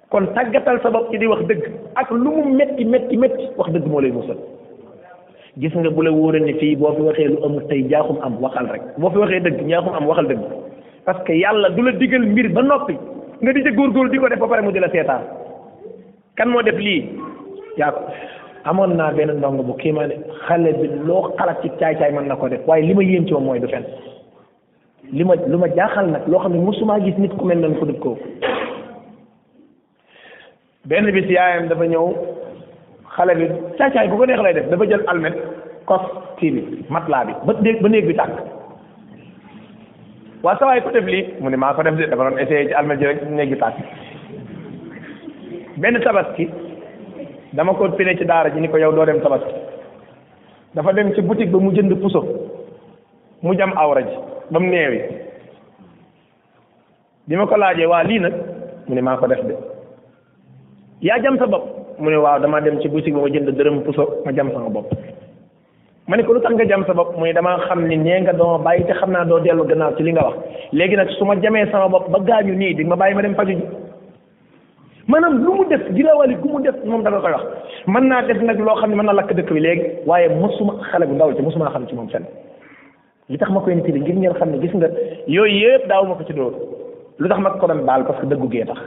kon tàggatal sa bopp ci di wax dëgg ak lu mu metti metti metti wax dëgg moo lay musal gis nga bu la wóoree ne fii boo fi waxee lu amul tey njaaxum am waxal rek boo fi waxee dëgg njaaxum am waxal dëgg parce que yàlla du la digal mbir ba noppi nga di ca góorgóorlu di ko def ba pare mu di la seetaan kan moo def lii yaa ko amoon naa benn ndongo bu kii ma ne xale bi loo xalaat ci caay-caay mën na ko def waaye li ma yéem ci moom mooy du fen li ma lu ma jaaxal nag loo xam ne mosumaa gis nit ku mel noonu ko dut kooku benn bis yaayam dafa ñëw xale bi caacaay bu ko neex lay def dafa jël almet kos kii bi matelas bi ba néeg ba néeg bi tàkk waa sawaay ko def lii mu ne maa ko def de dafa doon essayé ci almet ji rek néeg bi tàkk benn tabaski dama ko pine ci daara ji ni ko yow doo dem tabaski dafa dem ci boutique ba mu jënd puso mu jam awra ji ba mu neewi bi ma ko laajee waa lii nag mu ne maa ko def de yaa jam sa bopp mu ne waaw damaa dem ci boutique ba ma jënd dërëm puso ma jam sama bopp ma ne ko lu tax nga jam sa bopp mu ne damaa xam ni nee nga doo bàyyi te xam naa doo dellu gannaaw ci li nga wax léegi nag su ma jamee sama bopp ba gaañu nii di ma bàyyi ma dem faju ji maanaam lu mu def girawali ku mu def moom danga koy wax mën naa def nag loo xam ne mën na lakk dëkk bi léegi waaye mosuma xale bu ndaw ci mosuma xam ci moom fenn li tax ma koy nettali ngir ngeen xam ne gis nga yooyu yëpp daaw ma ko ci dóor lu tax ma ko doon baal parce que dëggu gee tax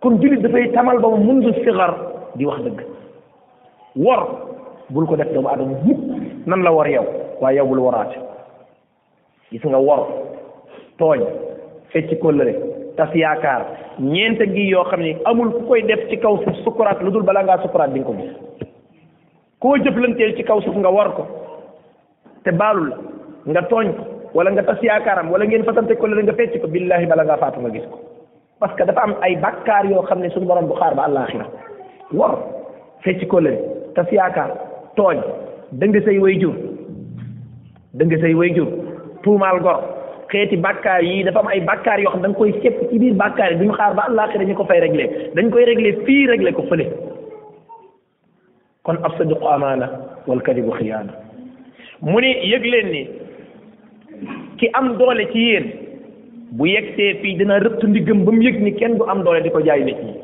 kon jullit dafay tamal ba mu mundu sigar di wax dëgg wor bul ko def doomu adama mukk nan la war yow waaye yow bul waraate gis nga wor tooñ fecc kóllëre tas yaakaar ñeente gi yoo xam ne amul ku koy def ci kaw suuf sukuraat lu dul balaa ngaa sukuraat di nga ko gis koo jëflanteel ci kaw suuf nga war ko te baalu la nga tooñ ko wala nga tas yaakaaram wala ngeen fasante ko la nga fecc ko billahi bala ngaa faatu nga gis ko parce que dafa am ay bakkaar yoo xam ne suñu borom bu xaar ba àllaaxira war fecc ko leen tas yaakaar tooñ dëng say way jur dëng say way jur tuumaal gor xeeti bàkkaar yi dafa am ay bàkkaar yoo xam da nga koy sepp ci biir bàkkaar yi duñu xaar ba àllaaxira ñu ko fay réglé dañ koy réglé fii réglé ko fële kon ab sadiqu amaana wal kadibu xiyaana mu ni yëg leen ni ki am doole ci yéen bu yegsee fii dina rëtt ndiggam ba mu yëg ni kenn du am doole di ko jaay nit ñi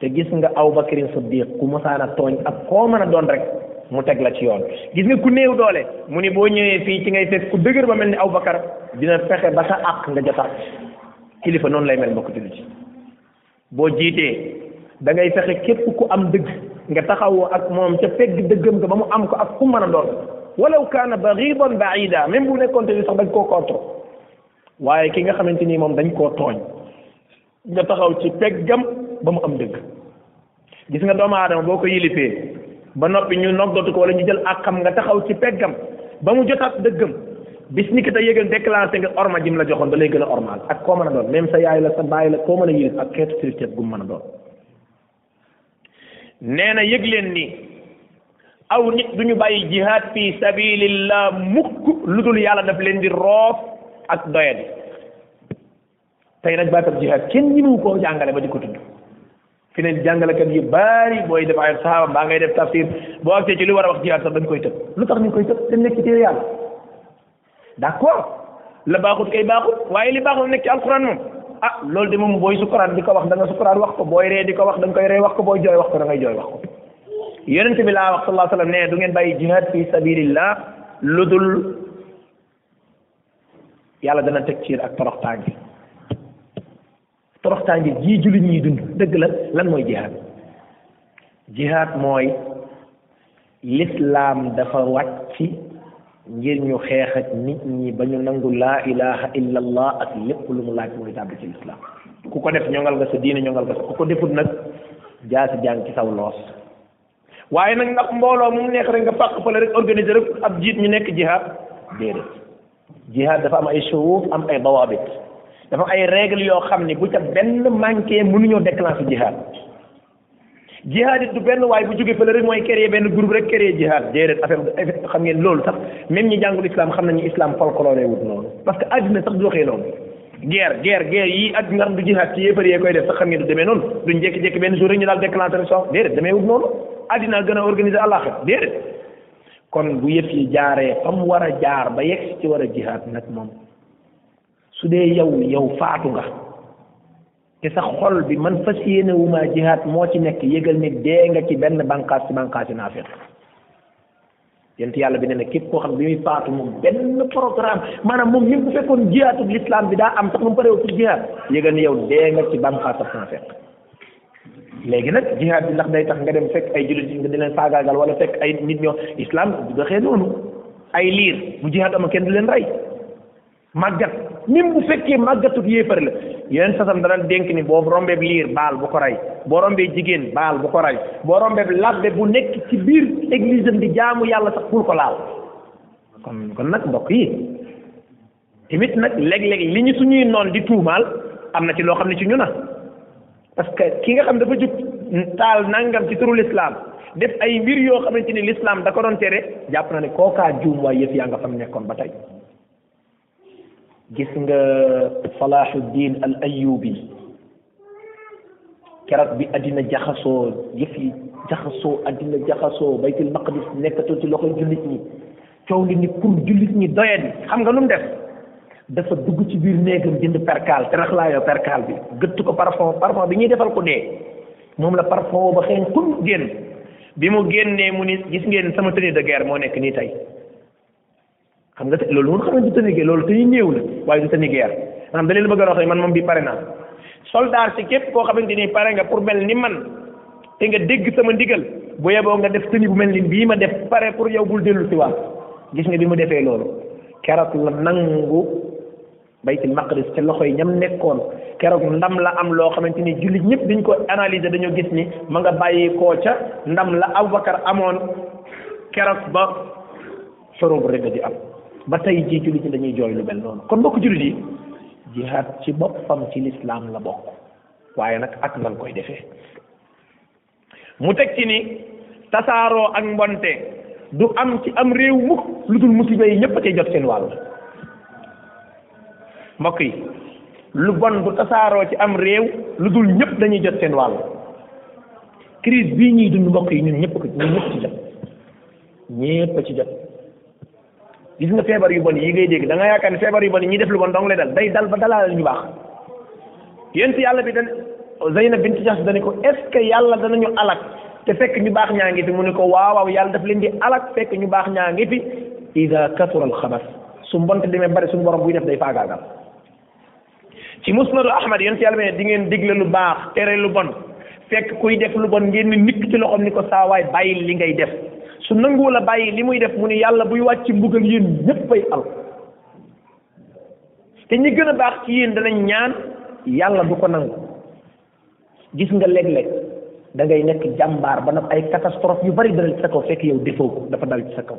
te gis nga aw bakrin siddiq ku mosaana tooñ ak koo mën a doon rek mu teg la ci yoon gis nga ku néew doole mu ni boo ñëwee fii ci ngay fekk ku dëgër ba mel ni aw bakar dina fexe ba sa àq nga jotaat kilifa noonu lay mel mbokk jullit ci boo jiitee da ngay fexe képp ku am dëgg nga taxawoo ak moom ca pegg dëggam nga ba mu am ko ak ku mën a doon walaw kaana baridan baida même bu nekkoon te ni sax dañ koo contre waaye ki nga xamante ni moom dañ koo tooñ nga taxaw ci peggam ba mu am dëgg gis nga doomu aadama boo ko yilifee ba noppi ñu noggatu ko wala ñu jël ak xam nga taxaw ci peggam ba mu jotaat dëggam bis ni ki te yëgal déclenché nga orma jim la joxoon da lay gën a ormal ak koo mën a doon même sa yaay la sa baay la koo mën a yilif ak xeetu kilifteef gu mu mën a doon nee na yëg leen ni aw nit du ñu bàyyi jihaad fi sabilillah mukk lu dul yàlla daf leen di roof ak doyadi tey nag baatab jihaad kenn ñi mu koo jàngale ba di ko tudd fi ne jàngalekat yu bari booy def ay saaba mbaa ngay def tafsir boo agsee ci li war a wax jihaad sax dañ koy tëb lu tax ñu koy tëb dañ nekk ci téere yàlla d'accord la baaxut kay baaxut waaye li baaxul nekk ci alquran moom ah loolu de moom booy sukuraat di ko wax da nga sukuraat wax ko booy ree di ko wax da nga koy ree wax ko booy jooy wax ko da ngay jooy wax ko yonent bi laa wax sallallahu alayhi wa sallam ne du ngeen bàyyi jihaad fi sabilillah lu dul yàlla dana teg ci ak toroxtaange toroxtaange jii jullit ñuy dund dëgg la lan mooy jihaad jihaad mooy lislaam dafa wàcc ngir ñu xeex ak nit ñi ba ñu nangu laa ilaha illa allah ak lépp lu mu laaj mooy tàbbi ci lislaam ku ko def ñongal nga sa diine ñongal nga sa ku ko defut nag jaasi jàng ci saw loos waaye nag ndax mbooloo mu neex rek nga fàq fële rek organiser rek ab jiit ñu nekk jihaad déedéet jihaad dafa am ay shuruut am ay dawaabit dafa am ay règle yoo xam ne bu ca benn manqué mënuñoo déclencher jihaad jihaad it du benn waaye bu jógee fële rek mooy créer benn groupe rek créer jihaad déedéet affaire xam ngeen loolu sax même ñi jàngul islam xam nañu islam folklore wut noonu parce que àddina sax du doxee noonu guerre guerre guerre yi ak nga xam du jihaad ci yéefar yee koy def sax xam ngeen du demee noonu duñ jékki-jékki benn jour rek ñu daal déclenché rek sax déedéet demee wut noonu addina gën a organisé àllaaxir déedéet kon bu yëf yi jaaree fa mu war a jaar ba yegg ci war a jihaad nag moom su dee yow yow faatu nga te sa xol bi man fas yéene wu maa jihaad moo ci nekk yëgal ni dee nga ci benn bànqaas ci bànqaas yi naafeq yent yàlla bi ne na képp koo xam bi muy faatu moom benn programme maanaam moom ñëpp bu fekkoon jihaatu l'islam bi daa am sax moom pareew pour jihaat yëgal ne yow dee nga ci bam xaasab sans fekk léegi nag jihaat bi ndax day tax nga dem fekk ay jullit nga di leen faagaagal wala fekk ay nit ñoo islam du doxee noonu ay liir bu jihaat ama kenn du leen rey màggat même bu fekkee màggatub yéefar la yeneen sasam dana dénk ni boo rombeeb liir baal bu ko rey boo rombee jigéen baal bu ko rey boo rombeeb labbe bu nekk ci biir église am di jaamu yàlla sax bul ko laal kon kon nag mbokk yi tamit nag léeg-léeg li ñu suñuy noon di tuumaal am na ci loo xam ne ci ñu na parce que ki nga xam dafa jug taal nangam ci turu l'islam def ay mbir yoo xamante ni l'islam da ko doon tere jàpp na ne kookaa juum waaye yëf yaa nga fam nekkoon ba tey gis nga Salahuddin al Ayyubi keroog bi addina jaxasoo yëf yi jaxasoo addina jaxasoo baytul maqdis nekkatoo ci loxoy jullit ñi coow li ni pour jullit ñi doyadi xam nga lu mu def dafa dugg ci biir néegam jënd perkaal te raxlaayoo perkaal bi gëtt ko parfum parfum bi ñuy defal ko dee moom la parfum ba xeeñ xul génn bi mu génnee mu ni gis ngeen sama tenue de guerre moo nekk nii tey xam nga te loolu moom xam nga du tane guerre loolu te ñu néew la waaye du tane guerre maanaam da leen bëgg a wax man moom bi pare naa soldat si képp koo xamante ni pare nga pour mel ni man te nga dégg sama ndigal bu yeboo nga def tëni bu mel ni bii ma def pare pour yow bul dellu si waat gis nga bi mu defee loolu keroog la nangu baytil maqdis ca loxo yi ñam nekkoon keroog ndam la am loo xamante ni jullit ñëpp biñ ko analyser dañoo gis ni ma nga bàyyi koo ca ndam la Abubakar amoon keroog ba xorob rek di am ba tey jii jullit ñi dañuy jooy lu mel noonu kon mbokk jullit yi jihaad ci boppam ci lislaam la bokk waaye nag ak nan koy defee mu teg ci ni tasaaroo ak mbonte du am ci am réew mukk lu dul musiba yi ñëpp cay jot seen wàll mbokk yi lu bon bu tasaaroo ci am réew lu dul ñëpp dañuy jot seen wàll crise bii ñuy dund mbokk yi ñun ñëpp ko ñun ñëpp ci jot ñëpp ci jot gis nga feebar yu bon yi ngay dégg da nga yaakaar ne feebar yu bon yi ñuy def lu bon dong lay dal day dal ba dalal ñu baax yéen si yàlla bi dan Zeynab bint Jahsh dani ko est ce que yàlla danañu alak te fekk ñu baax ñaa ngi fi mu ne ko waaw waaw yàlla daf leen di alak fekk ñu baax ñaa ngi fi ida kasura al xabas su mbonte demee bari suñu borom buy def day faagaagal ci musnadu ahmad yonent yàlla bi ne di ngeen digle lu baax tere lu bon fekk kuy def lu bon ngeen ni nikk ci loxoom ni ko saawaay bàyyi li ngay def su nanguwu la bàyyi li muy def mu ni yàlla buy wàcc mbugal yéen ñépp ay al te ñi gën a baax ci yéen danañ ñaan yàlla du ko nangu gis nga léeg-léeg da ngay nekk jàmbaar ba nag ay catastrophe yu bari dal ci sa kaw fekk yow defoo ko dafa dal ci sa kaw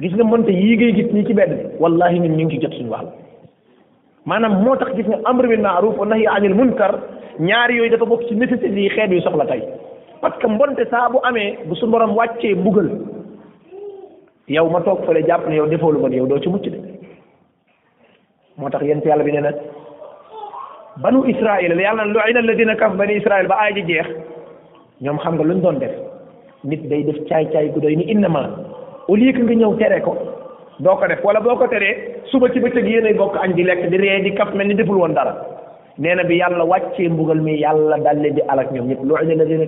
gis nga monte yii ngay gis ñi ci benn wallahi ñun ñu ngi ci jot suñu wàll maanaam moo tax gis nga amr bil maaruf wa nahi anil munkar ñaari yooyu dafa bokk ci nécessité yi xeet yu soxla tey parce que mbonte saa bu amee bu su borom wàccee mbugal yow ma toog fële jàpp ne yow defoo lu bon yow doo ci mucc de moo tax yéen ci yàlla bi nee na banu israil la yàlla lu ay na alladina kaf bani israil ba aay ji jeex ñoom xam nga luñ doon def nit day def caay-caay gu doy ni innama au lieu que nga ñëw tere ko doo ko def wala boo ko teree suba ci bëccëg yéenay bokk añ di lekk di ree di kaf mel ni deful woon dara nee na bi yàlla wàccee mbugal mi yàlla daal leen di alak ñoom ñëpp lu'ina alladina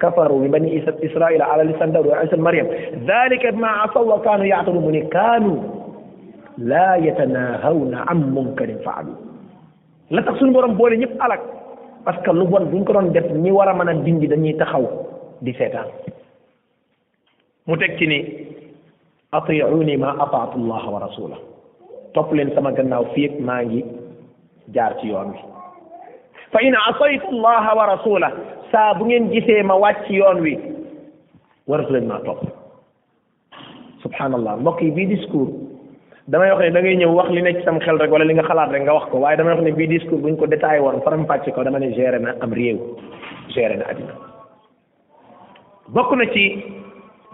kafaru min bani israila ala lisan dawud wa isa maryam dalika bima asaw wa kaanu yaatadu mu ne kaanu laa yatanahawna an munkarin faalu la tax suñu borom boole ñëpp alak parce que lu bon buñ ko doon def ñi war a mën a dindi dañuy taxaw di seetaan mu teg ci ni atiuni ma ataatu llaha wa rasula topp leen sama gannaaw fii ak maa ngi jaar ci yoon wi fa in asaytu llaha wa rasula saa bu ngeen gisee ma wàcc yoon wi waratu leen maa topp subhanallah mbokk yi bii discours damay wax ne da ngay ñëw wax li nekk sam xel rek wala li nga xalaat rek nga wax ko waaye damay wax ne bii discours buñ ko détaillé woon faram fàcce ko dama ne géré na am réew géré na addina bokk na ci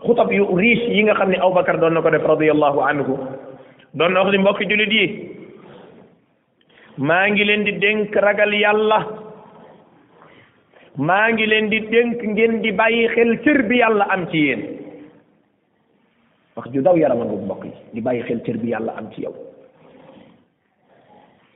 xutab yu riche yi nga xam ne Abubakar doon na ko def radiyallahu anhu doon na wax ni mbokki jullit yi maa ngi leen di dénk ragal yàlla maa ngi leen di dénk ngeen di bàyyi xel cër bi yàlla am ci yéen wax ju daw yaram a mbokk yi di bàyyi xel cër bi yàlla am ci yow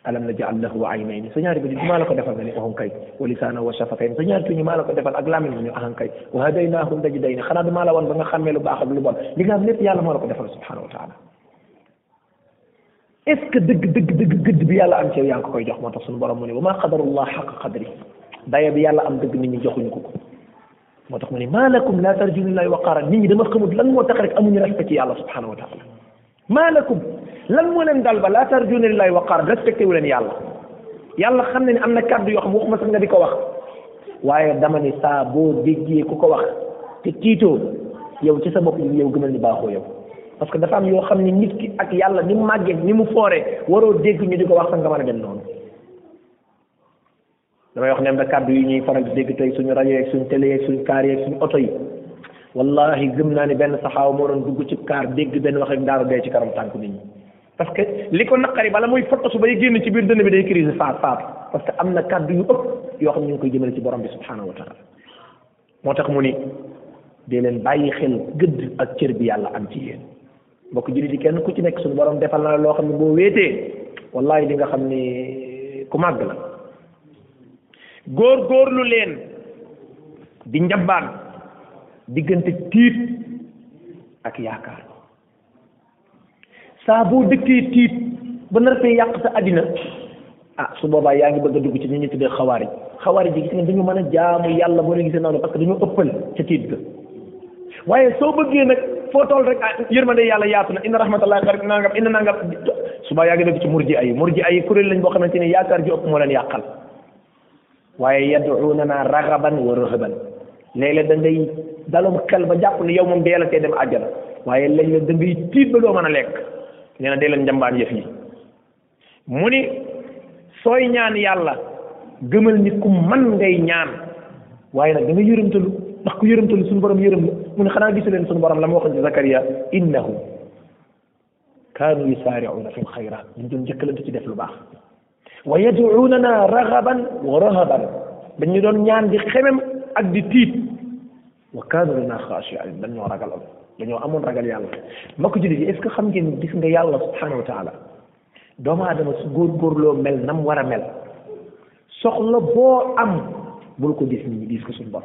alam naj'al lahu aynayni sa ñaari bëñ maa la ko defal nga ni aham kay wa lisaana wa shafatayn sa ñaari tuñ maa la ko defal ak làmmiñ ñu aham kay wa hadaynaahu najdayni xanaa du maa la woon ba nga xàmmee lu baax ak lu bon li nga am lépp yàlla moo la ko defal subhanahu wa taala est ce que dëgg dëgg dëgg gëdd bi yàlla am ci yow yaa ngi ko koy jox moo tax suñu borom mu ne wa maa qadarullah xaq qadri daye bi yàlla am dëgg nit ñi joxuñu ko ko moo tax mu ne maa lakum laa tarjuuna lillahi waqaaran nit ñi dama xamul lan moo tax rek amuñu respect ci yàlla subhanahu wa taala maa lakum lan moo leen dal ba laa tarjuuna lillaahi waqaaran respecté wu leen yàlla yàlla xam ne ni am na kàddu yoo xam waxuma sax nga di ko wax waaye dama ne saa boo déggee ku ko wax te tiitoo yow ci sa bopp yow gëmal ni baaxoo yow parce que dafa am yoo xam ne nit ki ak yàlla ni mu màggee ni mu fooree waroo dégg ñu di ko wax sax nga mën a dem noonu damay wax ne am na kàddu yu ñuy faral di dégg tey suñu rajo yeeg suñu télé yeeg suñu kaar yeeg suñu oto yi wallahi gëm naa ne benn saxaaw moo doon dugg ci kaar dégg benn wax rek daanu dee ci kanam tànk nit ñi parce que li ko naqari bala muy foto su bay génn ci biir dënn bi day crise faat faat parce que am na kàddu yu ëpp yoo xam ne ñu ngi koy jëmale ci borom bi subhanahu wa taala moo tax mu ni dee leen bàyyi xel gëdd ak cër bi yàlla am ci yéen mbokk jullit yi kenn ku ci nekk suñu borom defal na loo xam ne boo wéetee wallahi di nga xam ni ku màgg la góor góorlu leen di njabaan diggante tiit ak yaakaar saa boo dëkkee tiit ba nar fee yàq sa àddina ah su boobaa yaa ngi bëgg a dugg ci ni ñu tuddee xawaari xawaari ji gis nga dañu mën a jaamu yàlla boo leen gisee noonu parce que dañoo ëppal ca tiit ga waaye soo bëggee nag foo toll rek ah yërmande yàlla yaatu na inna rahmatallahi xarit nangam inna nangam suba yaa ngi dëgg ci murji ay murji ay kuréel lañ boo xamante ni yaakaar ji ëpp moo leen yàqal waaye yad'uuna naa ragaban wa rahaban léeg-léeg da ngay dalum xel ba jàpp ne yow moom dee la tee dem àjjana waaye léeg-léeg da ngay tiit ba doo mën a lekk nee na dee leen njambaan yëf yi mu ni sooy ñaan yàlla gëmal ni ku man ngay ñaan waaye nag da nga yërëmtalu ndax ku yërëmtalu suñu borom yërëm la mu ne xanaa gisu leen suñu borom la ma waxoon ci Zakaria innahu kaanu yusaari'uuna fil xayraat dañ doon njëkkalante ci def lu baax wa yad'uunana ragaban wa rahaban dañu doon ñaan di xemem ak di tiit wa kaanu lana xaashi'in dañ ñoo ragaloon dañoo amoon ragal yàlla ma ko jullit yi est ce que xam ngeen gis nga yàlla subhanahu wa taala doomu aadama su góorgóorloo mel nam war a mel soxla boo am bul ko gis nit ñi diis ko suñu bopp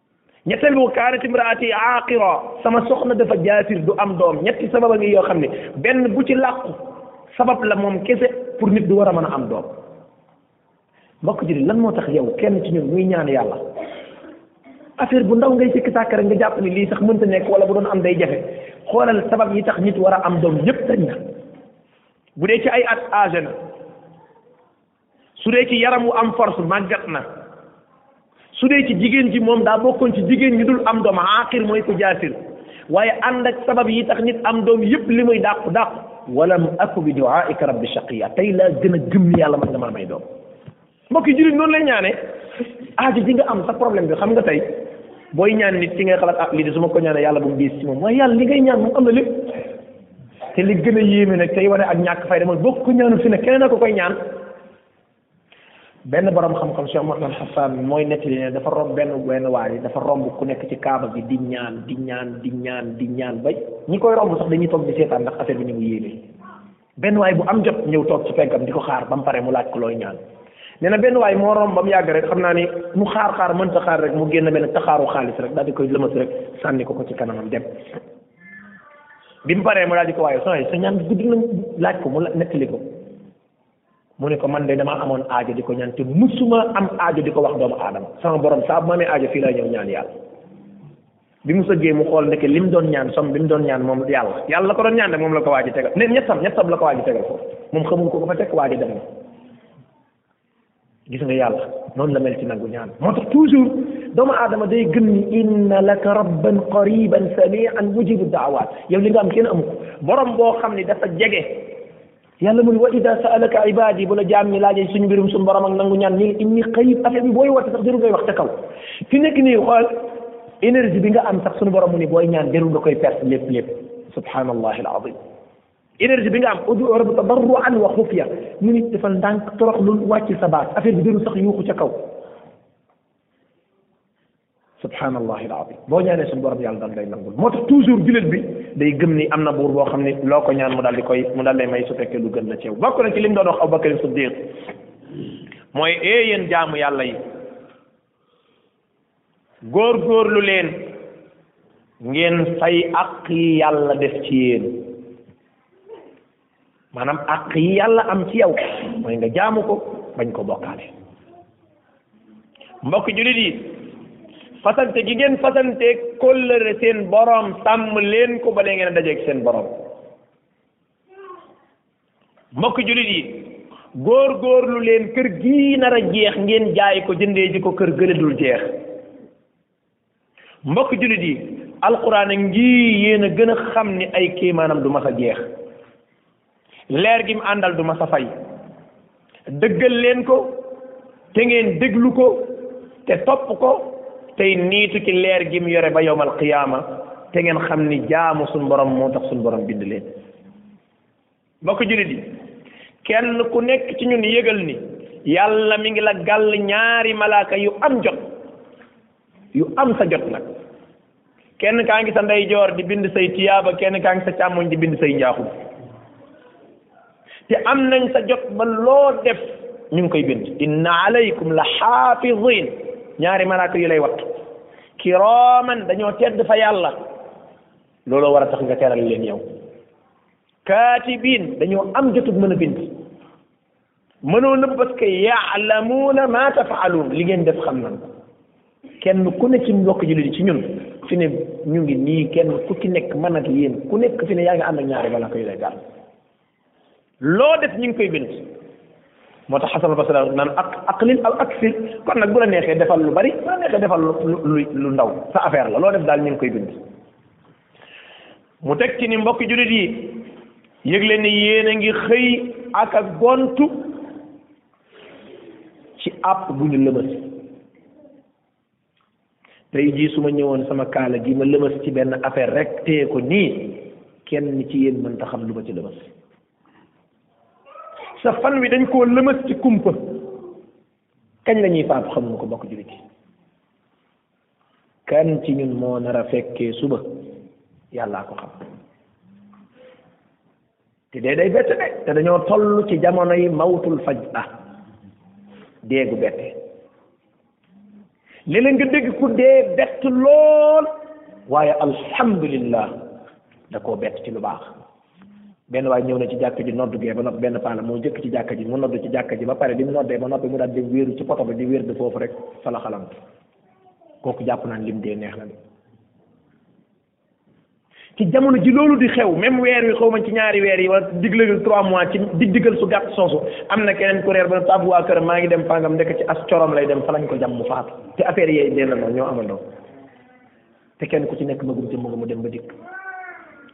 ñetteel bu kaanat imraati aaqira sama soxna dafa jaasir du am doom ñetti sabab a ngi yoo xam ne benn bu ci làqu sabab la moom kese pour nit du war a mën a am doom mbokk ji lan moo tax yow kenn ci ñun muy ñaan yàlla affaire bu ndaw ngay sikki sàkk rek nga jàpp ni lii sax mënta nekk wala bu doon am day jafe xoolal sabab yi tax nit war a am doom yépp dañ na bu dee ci ay at âgé na su dee ci yaram wu am force màggat na su dee ci jigéen ji moom daa bokkoon ci jigéen ñi dul am doom aaxir mooy ko jaasir waaye ànd ak sabab yi tax nit am doom yépp li muy dàqu dàqu walam aku bi duaika rabbi shaqiya tey laa gën a gëm ni yàlla man nga mën a may doom mbokk yi jullit noonu lay ñaane aajo ji nga am sa problème bi xam nga tey booy ñaan nit ci ngay xalaat ah lii de su ma ko ñaanee yàlla bu mu diis ci moom waaye yàlla li ngay ñaan moom am na lépp te li gën a yéeme nag tey wane ak ñàkk fayda mooy bokk ko ñaanul fi ne keneen a ko koy ñaan benn borom xam-xam Cheikh Mouhamed Hassan mooy nettali ne dafa romb benn benn waay yi dafa romb ku nekk ci kaaba bi di ñaan di ñaan di ñaan di ñaan ba ñi koy romb sax dañuy toog di seetaan ndax affaire bi ni mu yéeme benn waay bu am jot ñëw toog ci peggam di ko xaar ba mu pare mu laaj ko looy ñaan nee na benn waay moo romb ba mu yàgg rek xam naa ni mu xaar xaar mënta xaar rek mu génn benn taxaaru xaalis rek daal di koy lëmas rek sànni ko ko ci kanamam dem bi mu paree mu daal di ko waaye sooy sa ñaan gudd na laaj ko mu nettali ko mu ne ko man de damaa amoon aajo di ko ñaan te musuma am aajo di ko wax doomu aadama sama borom saa bu ma amee aajo fii laa ñëw ñaan yàlla bi mu sëggee mu xool ndeke lim doon ñaan som bi mu doon ñaan moom yàlla yàlla la ko doon ñaan de moom la ko waaji tegal ne ñettam ñettam la ko waaji tegal foofu moom xamul ko ko fa teg waaji dem na gis nga yàlla noonu la mel ci nangu ñaan moo tax toujours doomu aadama day gëm ni inna laka rabban qariban samian mujibu daawaat yow li nga am kenn amu ko borom boo xam ne dafa jege yàlla mu ne wa ida saalaka ibadi bu la jaam ñi laajee suñu mbirum suñu borom ak nangu ñaan ñi inni xayib affaire bi booy woote sax jarul ngay wax ca kaw fi nekk nii xool énergie bi nga am sax suñu borom mu ne booy ñaan jarul nga koy perte lépp lépp subhanallahi alazim énergie bi nga am udu rabbi tadarruan wa xufiya mu nit defal ndànk torox lu wàcc sa baat affaire bi dëru sax yuuxu ca kaw subhanallahi alazim boo ñaanee suñu borom yàlla dal day nangul moo tax toujours jullit bi day gëm ni am na buur boo xam ne loo ko ñaan mu daal di koy mu daal lay may su fekkee lu gën la ceew bokk na ci li mu doon wax Abubakar Siddiq mooy ee yéen jaamu yàlla yi góor góorlu leen ngeen fay àq yi yàlla def ci yéen maanaam àq yi yàlla am ci yow mooy nga jaamu ko bañ ko bokkaale mbokk julit yi fasante gi ngeen fasante kóllëre seen borom sàmm leen ko ba lee ngeen a dajeeg seen borom mbokk jullit yi góor góorlu leen kër gii nar a jeex ngeen jaay ko jëndee ji ko kër gële dul jeex mbokk jullit yi alquran a ngii yéen a gën a xam ni ay kéemaanam du mas a jeex leer gi mu àndal du mas a fay dëggal leen ko te ngeen déglu ko te topp ko tey niitu ci leer gi mu yore ba yowmal qiyaama te ngeen xam ni jaamu suñ borom moo tax suñ borom bind leen mbokk jullit yi kenn ku nekk ci ñun yëgal ni yàlla mi ngi la gàll ñaari malaaka yu am jot yu am sa jot nag kenn kaa ngi sa ndeyjoor di bind say tiyaaba kenn kaa ngi sa càmmoñ di bind say njaaxum te am nañ sa jot ba loo def ñu ngi koy bind inna alaykum la xaafizin ñaari malaaka yu lay wattu kiraaman dañoo tedd fa yàlla looloo war a tax nga teral leen yow kaatibiin dañoo am jotug mën a bind mënoo nëbb parce que yaalamuuna ma tafaaluun li ngeen def xam nan kenn ku ne ci mbokk jullit ci ñun fi ne ñu ngi nii kenn ku ci nekk man ak yéen ku nekk fi ne yaa ngi ànd ak ñaari balaa koy lay gaal loo def ñu ngi koy bind moo tax xasan basri naan ak aqlil aw aksir kon nag bu la neexee defal lu bari bu la neexee defal lu lu ndaw sa affaire la loo def daal ñu ngi koy bind mu teg ci ni mbokki jullit yi yëg leen ni yéen a ngi xëy ak ak gontu ci àpp bu ñu lëmas tey jii su ma ñëwoon sama kaala gi ma lëmas ci benn affaire rek téye ko nii kenn ci yéen mën ta xam lu ma ci lëmas sa fan wi dañ koo lëmas ci kumpa kañ la ñuy faatu xamuñu ko bokk jullit yi kan ci ñun moo nar a fekkee suba yàllaa ko xam te dee day bette de te dañoo toll ci jamono yi mawtul faj ah déegu bette léeg-léeg nga dégg ku dee bett lool waaye alhamdulillah da koo bett ci lu baax benn waaye ñëw na ci jàkk ji noddu gee ba noppi benn paala moo jëkk ci jàkk ji mu noddu ci jàkk ji ba pare bi mu noddee ba noppi mu daal di wéeru ci poto ba di wéer de foofu rek fa la xalam kooku jàpp naan lim dee neex na de ci jamono ji loolu di xew même weer wi xaw ma ci ñaari weer yi wala diglagal trois mois ci dig digal su gàtt soosu am na keneen ku reer ba ne ab waa kër maa ngi dem fangam ndekk ci as corom lay dem fa lañ ko jam mu faatu te affaire yee dee na ñoo amandoo te kenn ku ci nekk magum jëmm nga mu dem ba dikk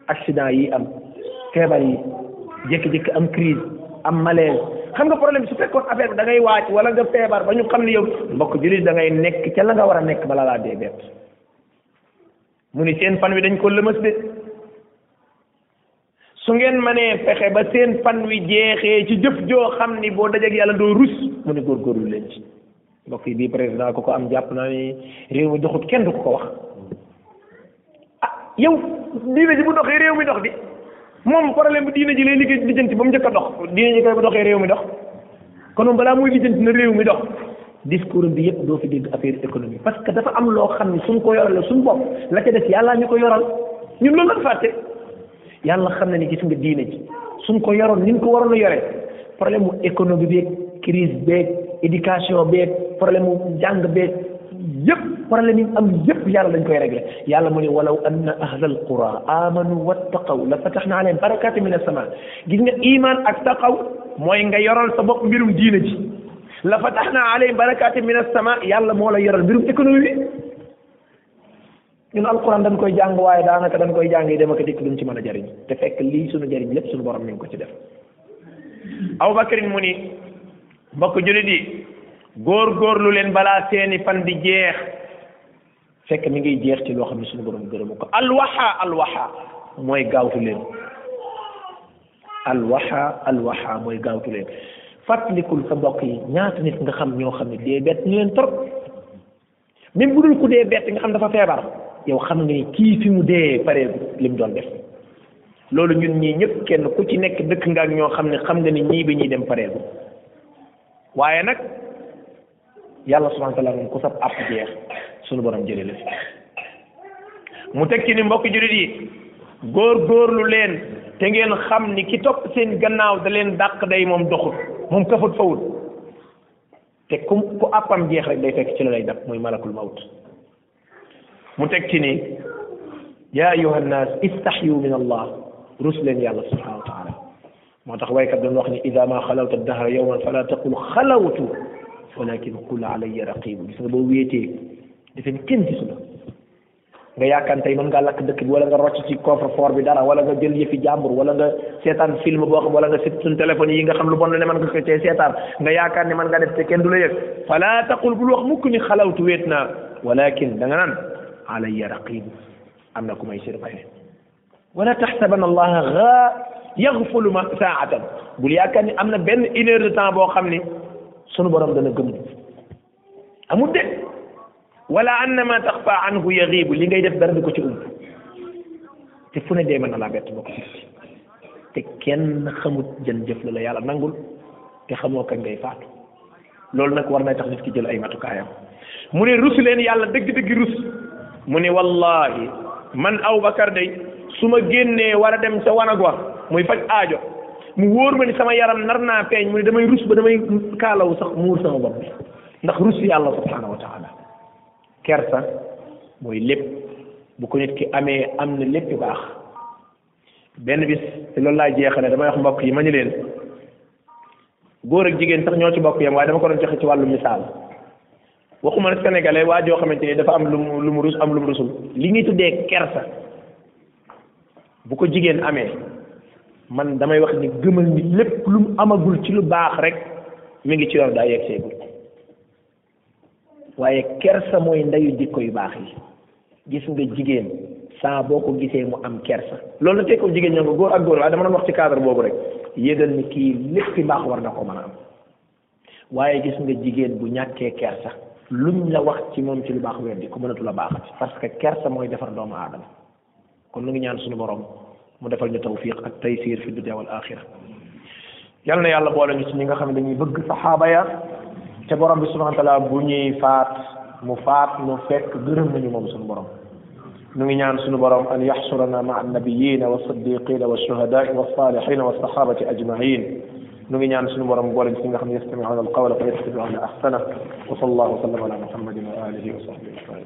accident yi am feebar yi jékki-jékki am crise am malaise xam nga problème su fekkoon affaire bi da ngay waaj wala nga feebar ba ñu xam ne yow mbokk jullit da ngay nekk ca la nga war a nekk bala laa dee bett mu ni seen fan wi dañ ko lëmas de su ngeen mënee fexe ba seen fan wi jeexee ci jëf joo xam ni boo dajeeg yàlla doo rus mu ne góorgóorlu leen ci mbokk yi bii président ko ko am jàpp naa ni réew mi doxut kenn du ko ko wax ah yow diine ji bu doxee réew mi dox di moom problème bi diine ji lay liggéey lijjanti ba mu njëkk a dox diine ji kay bu doxee réew mi dox kon moom balaa muy lijjanti na réew mi dox discours bi yëpp doo fi dégg affaire économie parce que dafa am loo xam ne suñ ko yoral suñ bopp la ca des yàlla ñu ko yoral ñun loolu lañ fàtte yàlla xam na ni gis nga diine ji suñ ko yoroon ni ñu ko waroon a yore problème mu économie beeg crise beeg éducation beeg problème mu jàng beeg yëpp problème yi am yëpp yàlla dañ koy réglé yàlla mu ne walaw anna ahlal qura amanu wattaqaw la fataxna alayhim barakaati min assamaa gis nga iman ak taqaw mooy nga yoral sa bopp mbirum diine ji la fataxna alayhim barakatin min as-sama yàlla moo la yoral mbirum économie bi ñun alquran dañ koy jàng waaye daanaka dañ koy jàng yi dem ak dikk duñ ci mën a jariñ te fekk lii suñu jariñ lépp suñu borom mi ngi ko ci def aw bakrin mu ni mbokk jullit yi góor góorlu leen balaa seeni fan di jeex fekk mi ngi jeex ci loo xam ne suñu borom gërëmu ko alwaxa alwaxa mooy gaawtu leen alwaxa alwaxa mooy gaawtu leen fàttalikul sa mbokk yi ñaata nit nga xam ñoo xam ne dee bett ñu leen trop même bu dul ku dee bett nga xam dafa feebar yow xam nga ni kii fi mu dee pare li mu doon def loolu ñun ñii ñëpp kenn ku ci nekk dëkk nga ak ñoo xam ne xam nga ni ñii bi ñuy dem pareegu waaye nag yàlla subhanahu wa taala moom ku sab àpp jeex sunu borom jëlee la fi mu teg ci ni mbokk jurit yi góor góorlu leen te ngeen xam ni ki topp seen gannaaw da leen dàq day moom doxul moom kafut fawul te ku ku àppam jeex rek day fekk ci la lay dab muy malakul mawt mu teg ci ni yaa ayuha nnaas istaxyu min allah rus leen yàlla subhanahu wa taala moo tax waykat doon wax ni ida ma xalawta dahra yowman fala taqul xalawtu walakin qul alayya raqibu gis nga boo wéetee defe ni kenn gisu la nga yaakaar tey mën ngaa lakk dëkk bi wala nga rocc ci coffre fort bi dara wala nga jël yëfi jàmbur wala nga seetaan film boo xam wala nga seet suñ téléphone yi nga xam lu bon la ne mën nga ko cee seetaan nga yaakaar ni mën nga def te kenn du la yëg fala taqul bul wax mukk ni xalawtu wéet naa walakin da nga naan alayya raqib am na ku may surveiller wala taxsabanna allaha ga yaxfulu ma saatan bul yaakaar ni am na benn une heure de temps boo xam ni sunu borom dana gëm amul de wala annama taxfa anhu yaxiibu li ngay def dara di ko ci umb te fu ne dee mën na laa bett bokk ci te kenn xamut jën jëf la la yàlla nangul te xamoo kañ ngay faatu loolu nag war nay tax nit ki jël ay matukaayam mu ne rus leen yàlla dëgg-dëgg rus mu ne wallahi man Aboubacar day su ma génnee war a dem ca wanag wa muy faj aajo mu wóor ma ni sama yaram nar naa peeñ mu ne damay rus ba damay kaalawu sax muur sama bopp bi ndax rus yàlla subhanahu wa taala kersa mooy lépp bu ko nit ki amee am na lépp baax benn bis te loolu laay jeexale damay wax mbokk yi ma ñu leen góor ak jigéen sax ñoo ci bokk yam waaye dama ko doon joxe ci wàllu misaal waxuma ne sénégalais waa joo xamante ni dafa am lu mu lu mu rus am lu mu rusul li ñuy tuddee kersa bu ko jigéen amee man damay wax ni gëmal ni lépp lu mu amagul ci lu baax rek mi ngi ci yoon daa yegg seegul waaye kersa mooy ndeyu jikko yu baax yi gis nga jigéen saa boo ko gisee mu am kersa loolu la tekkul jigéen ña nga góor ak góor waaye dama doon wax ci cadre boobu rek yëgal ni kii lépp fi mbaax war na ko mën a am waaye gis nga jigéen bu ñàkkee kersa luñ la wax ci moom ci lu baax weddi ko mënatu la baaxati parce que kersa mooy defar doomu aadama kon nu ngi ñaan suñu borom mu defal ñu tawfiq ak taysir fi dunya wal axira yal na yàlla boole ñu ci ñi nga xam ne dañuy bëgg saxaaba ya te borom bi subhanahu wa taala bu ñuy faat mu faat mu fekk gërëm nañu moom suñu borom nu ngi ñaan suñu borom an yaxsurana maa annabiyina wa siddiqina wa shuhadaai wa salihina wa sahabati ajmain nu ngi ñaan suñu borom boole ci nga xam ne yastamiuna alqawla fa yattabiuna ahsana wa sallallahu wa sallam ala muhammadin wa alihi wa sahbihi ajmain